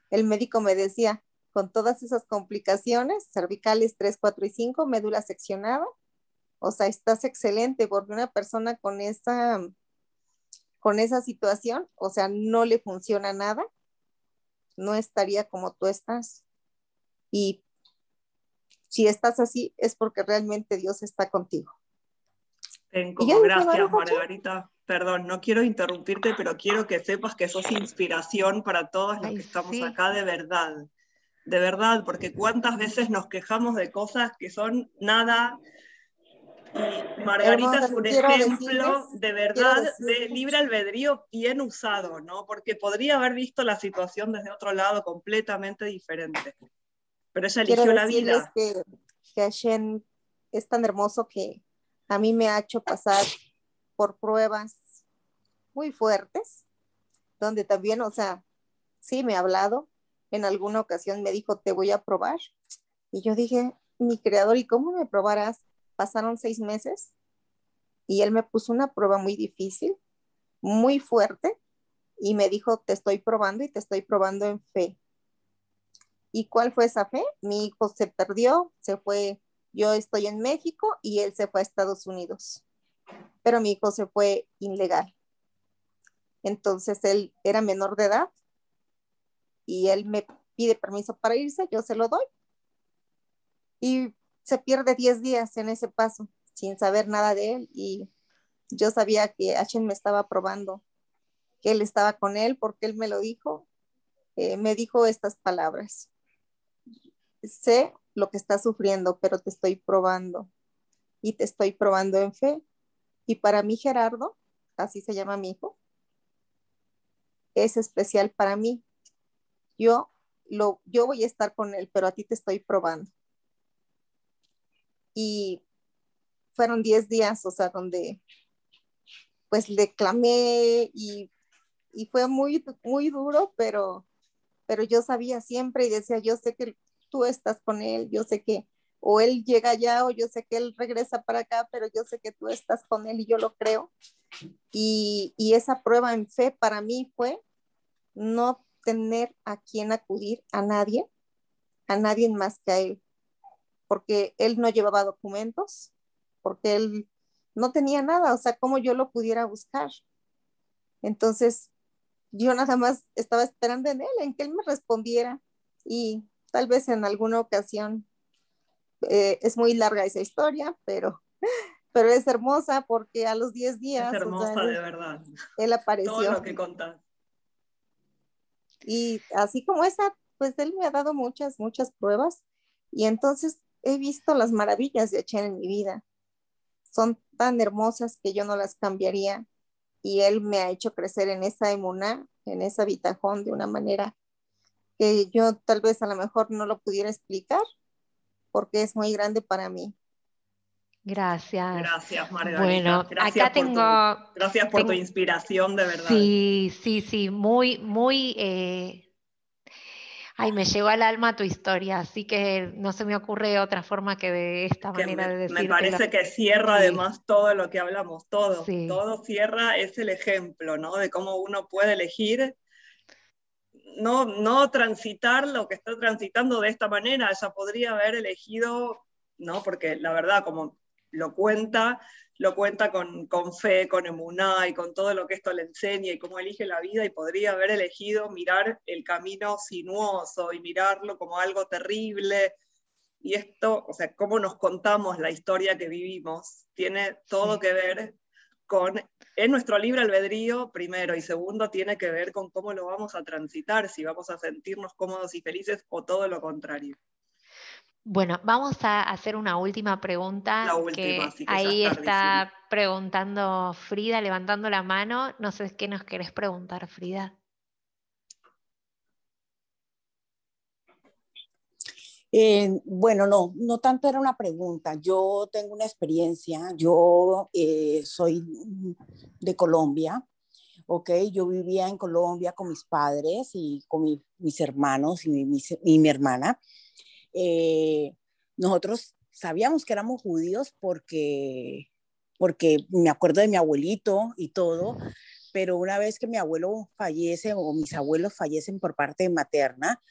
el médico me decía, con todas esas complicaciones, cervicales 3, 4 y 5, médula seccionada, o sea, estás excelente porque una persona con esa, con esa situación, o sea, no le funciona nada, no estaría como tú estás. Y si estás así, es porque realmente Dios está contigo. gracias, Margarita perdón, no quiero interrumpirte, pero quiero que sepas que sos inspiración para todos los que estamos acá de verdad. De verdad, porque cuántas veces nos quejamos de cosas que son nada. Margarita es un ejemplo de verdad de libre albedrío bien usado, ¿no? Porque podría haber visto la situación desde otro lado completamente diferente. Pero ella eligió la vida. Que, que Hashem es tan hermoso que a mí me ha hecho pasar por pruebas muy fuertes, donde también, o sea, sí me ha hablado, en alguna ocasión me dijo, te voy a probar. Y yo dije, mi creador, ¿y cómo me probarás? Pasaron seis meses y él me puso una prueba muy difícil, muy fuerte, y me dijo, te estoy probando y te estoy probando en fe. ¿Y cuál fue esa fe? Mi hijo se perdió, se fue, yo estoy en México y él se fue a Estados Unidos, pero mi hijo se fue ilegal. Entonces él era menor de edad y él me pide permiso para irse, yo se lo doy. Y se pierde 10 días en ese paso sin saber nada de él y yo sabía que Hashem me estaba probando, que él estaba con él porque él me lo dijo, eh, me dijo estas palabras. Sé lo que estás sufriendo, pero te estoy probando y te estoy probando en fe. Y para mí, Gerardo, así se llama mi hijo, es especial para mí. Yo, lo, yo voy a estar con él, pero a ti te estoy probando. Y fueron 10 días, o sea, donde pues le clamé y, y, fue muy, muy duro, pero, pero yo sabía siempre y decía, yo sé que tú estás con él, yo sé que o él llega allá o yo sé que él regresa para acá, pero yo sé que tú estás con él y yo lo creo. Y, y esa prueba en fe para mí fue no tener a quien acudir, a nadie, a nadie más que a él, porque él no llevaba documentos, porque él no tenía nada, o sea, cómo yo lo pudiera buscar. Entonces, yo nada más estaba esperando en él, en que él me respondiera y tal vez en alguna ocasión, eh, es muy larga esa historia, pero, pero es hermosa porque a los 10 días... Es hermosa de verdad. Él apareció. Todo lo que contás. Y así como esa, pues él me ha dado muchas, muchas pruebas y entonces he visto las maravillas de Chen en mi vida son tan hermosas que yo no las cambiaría y él me ha hecho crecer en esa emuná, en esa bitajón de una manera que yo tal vez a lo mejor no lo pudiera explicar porque es muy grande para mí. Gracias. Gracias, Margarita. Bueno, acá tengo. gracias por tu inspiración, de verdad. Sí, sí, sí, muy, muy eh, ay, me llegó al alma tu historia, así que no se me ocurre otra forma que de esta manera de decirlo. Me parece que cierra además todo lo que hablamos, todo, todo cierra, es el ejemplo, ¿no? De cómo uno puede elegir no, no transitar lo que está transitando de esta manera, ella podría haber elegido, ¿no? Porque la verdad, como lo cuenta, lo cuenta con, con, fe, con emuná y con todo lo que esto le enseña y cómo elige la vida y podría haber elegido mirar el camino sinuoso y mirarlo como algo terrible. Y esto, o sea, cómo nos contamos la historia que vivimos, tiene todo que ver con, en nuestro libre albedrío, primero, y segundo, tiene que ver con cómo lo vamos a transitar, si vamos a sentirnos cómodos y felices o todo lo contrario. Bueno, vamos a hacer una última pregunta. La última, que ahí está preguntando Frida, levantando la mano. No sé qué nos querés preguntar, Frida. Eh, bueno, no, no tanto era una pregunta. Yo tengo una experiencia. Yo eh, soy de Colombia, ¿ok? Yo vivía en Colombia con mis padres y con mis hermanos y mi hermana. Eh, nosotros sabíamos que éramos judíos porque, porque me acuerdo de mi abuelito y todo, pero una vez que mi abuelo fallece o mis abuelos fallecen por parte materna,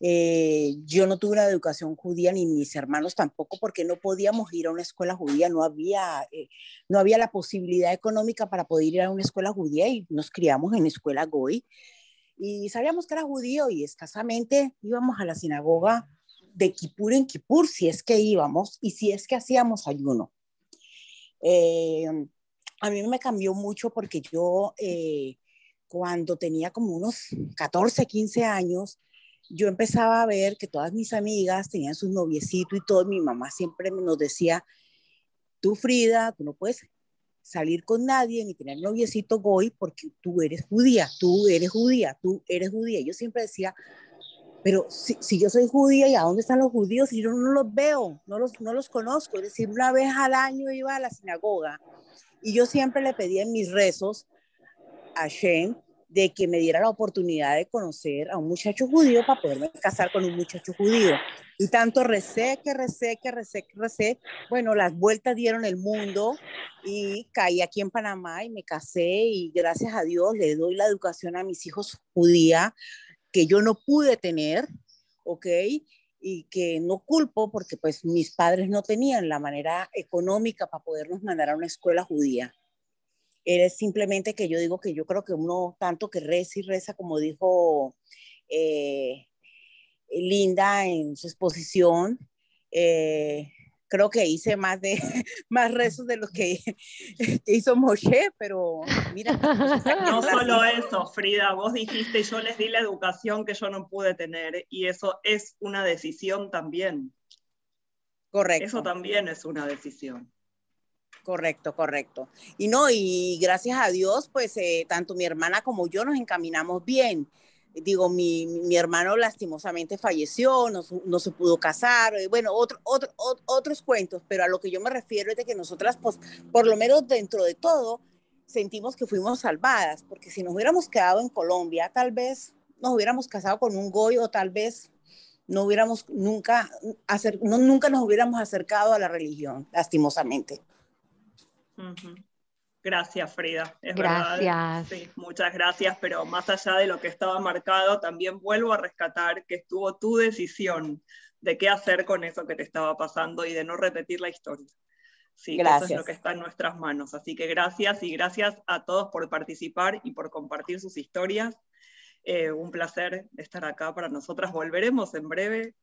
eh, yo no tuve una educación judía ni mis hermanos tampoco porque no podíamos ir a una escuela judía, no había, eh, no había la posibilidad económica para poder ir a una escuela judía y nos criamos en escuela goy y sabíamos que era judío y escasamente íbamos a la sinagoga de Kipur en Kipur, si es que íbamos y si es que hacíamos ayuno. Eh, a mí me cambió mucho porque yo eh, cuando tenía como unos 14, 15 años, yo empezaba a ver que todas mis amigas tenían sus noviecitos y todo. Mi mamá siempre nos decía, tú Frida, tú no puedes salir con nadie ni tener noviecito goy porque tú eres judía, tú eres judía, tú eres judía. Yo siempre decía, pero si, yo soy judía, ¿y a dónde están los judíos? Si yo no los veo, no los, no los conozco. Es decir, una vez al año iba a la sinagoga y yo siempre le pedía en mis rezos a Shem de que me diera la oportunidad de conocer a un muchacho judío para poderme casar con un muchacho judío. Y tanto recé, que recé, que recé, que recé. Bueno, las vueltas dieron el mundo y caí aquí en Panamá y me casé y gracias a Dios le doy la educación a mis hijos judía que yo no pude tener, ¿ok? Y que no culpo porque pues mis padres no tenían la manera económica para podernos mandar a una escuela judía. Era simplemente que yo digo que yo creo que uno tanto que reza y reza, como dijo eh, Linda en su exposición, Eh, creo que hice más de más rezos de los que, hizo Moshe, pero mira. No solo eso, Frida, vos dijiste yo les di la educación que yo no pude tener y eso es una decisión también. Correcto. Eso también es una decisión. Correcto, correcto. Y no, y gracias a Dios, pues eh, tanto mi hermana como yo nos encaminamos bien digo, mi, hermano lastimosamente falleció, no, se pudo casar, eh, bueno, otro, otro, otros cuentos, pero a lo que yo me refiero es de que nosotras, pues, por lo menos dentro de todo, sentimos que fuimos salvadas, porque si nos hubiéramos quedado en Colombia, tal vez nos hubiéramos casado con un goy o tal vez no hubiéramos nunca, no, nunca nos hubiéramos acercado a la religión, lastimosamente. Gracias, Frida. Es gracias. Sí, muchas gracias, pero más allá de lo que estaba marcado, también vuelvo a rescatar que estuvo tu decisión de qué hacer con eso que te estaba pasando y de no repetir la historia. Sí, gracias. eso es lo que está en nuestras manos. Así que gracias y gracias a todos por participar y por compartir sus historias. Eh, un placer estar acá para nosotras. Volveremos en breve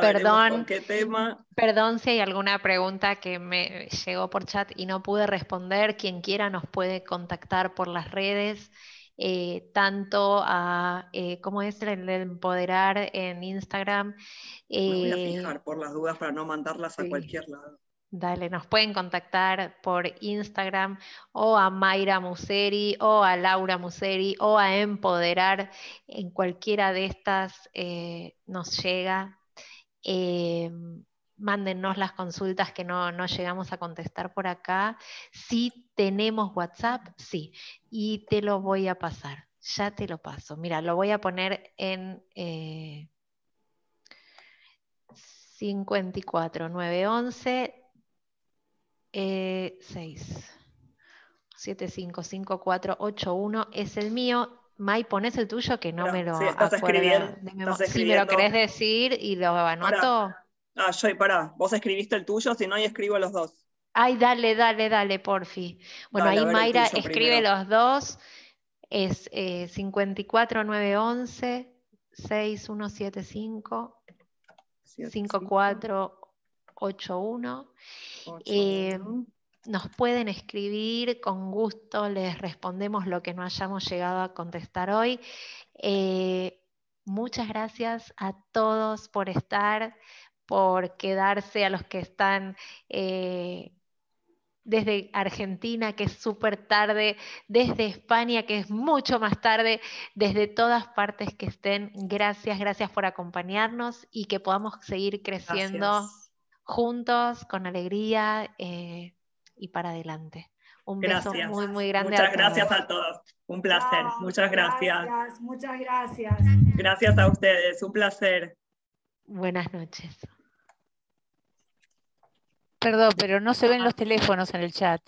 perdón, qué tema. perdón si hay alguna pregunta que me llegó por chat y no pude responder. Quien quiera nos puede contactar por las redes, eh, tanto a, eh, ¿cómo es el de empoderar en Instagram? Me voy a eh, fijar por las dudas para no mandarlas a cualquier lado. Dale, nos pueden contactar por Instagram o a Mayra Museri o a Laura Museri o a Empoderar. En cualquiera de estas nos llega eh, mándennos las consultas que no, llegamos a contestar por acá. Si tenemos WhatsApp, sí, y te lo voy a pasar. Ya te lo paso. Mira, lo voy a poner en 54 911 6 755481 es el mío. May, pones el tuyo que no me lo sí, estás escribiendo, Si me lo querés decir y lo anoto. Ah, yo, pará, vos escribiste el tuyo, si no, y escribo los dos. Ay, dale, dale, dale, porfi. Bueno, ahí Mayra escribe los dos. Es eh, 54911 6175 5481. Eh, nos pueden escribir, con gusto les respondemos lo que no hayamos llegado a contestar hoy. Eh, muchas gracias a todos por estar, por quedarse, a los que están eh, desde Argentina, que es súper tarde, desde España, que es mucho más tarde, desde todas partes que estén. Gracias, gracias por acompañarnos y que podamos seguir creciendo juntos, con alegría. Eh, y para adelante. Un beso muy, muy grande. Muchas gracias a todos. Un placer. muchas gracias. Muchas gracias. Gracias a ustedes. Un placer. Buenas noches. Perdón, pero no se ven los teléfonos en el chat.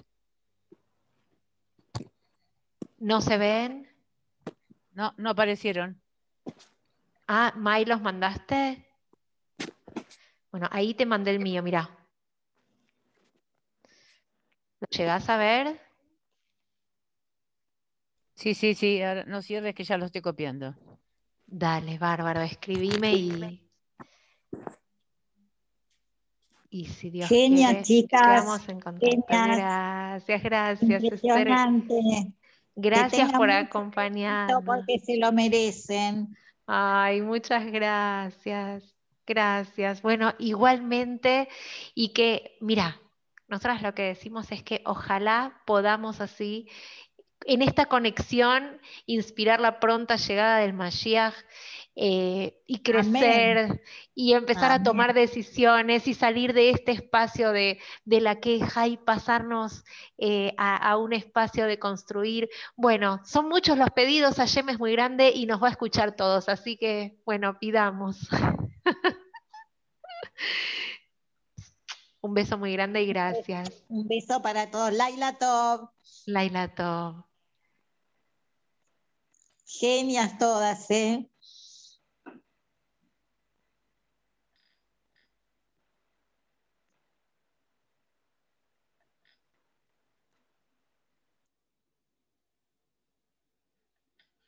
¿No se ven? No, no aparecieron. Ah, May, ¿los mandaste? Bueno, ahí te mandé el mío, mira. ¿Lo llegás a ver? Sí, sí, sí, no cierres que ya lo estoy copiando. Dale, bárbaro, escribime y. Y si Dios Genia, chicas. En Gracias, gracias. Gracias por acompañarnos. Porque se lo merecen. Ay, muchas gracias. Gracias. Bueno, igualmente, y que, mira, nosotras lo que decimos es que ojalá podamos así, en esta conexión, inspirar la pronta llegada del Mashiach eh, y crecer y empezar a tomar decisiones y salir de este espacio de, la queja y pasarnos eh, a, un espacio de construir. Bueno, son muchos los pedidos, Yem es muy grande y nos va a escuchar todos, así que bueno, pidamos. Un beso muy grande y gracias. Un beso para todos. Laila Top. Laila Top. Genias todas, ¿eh?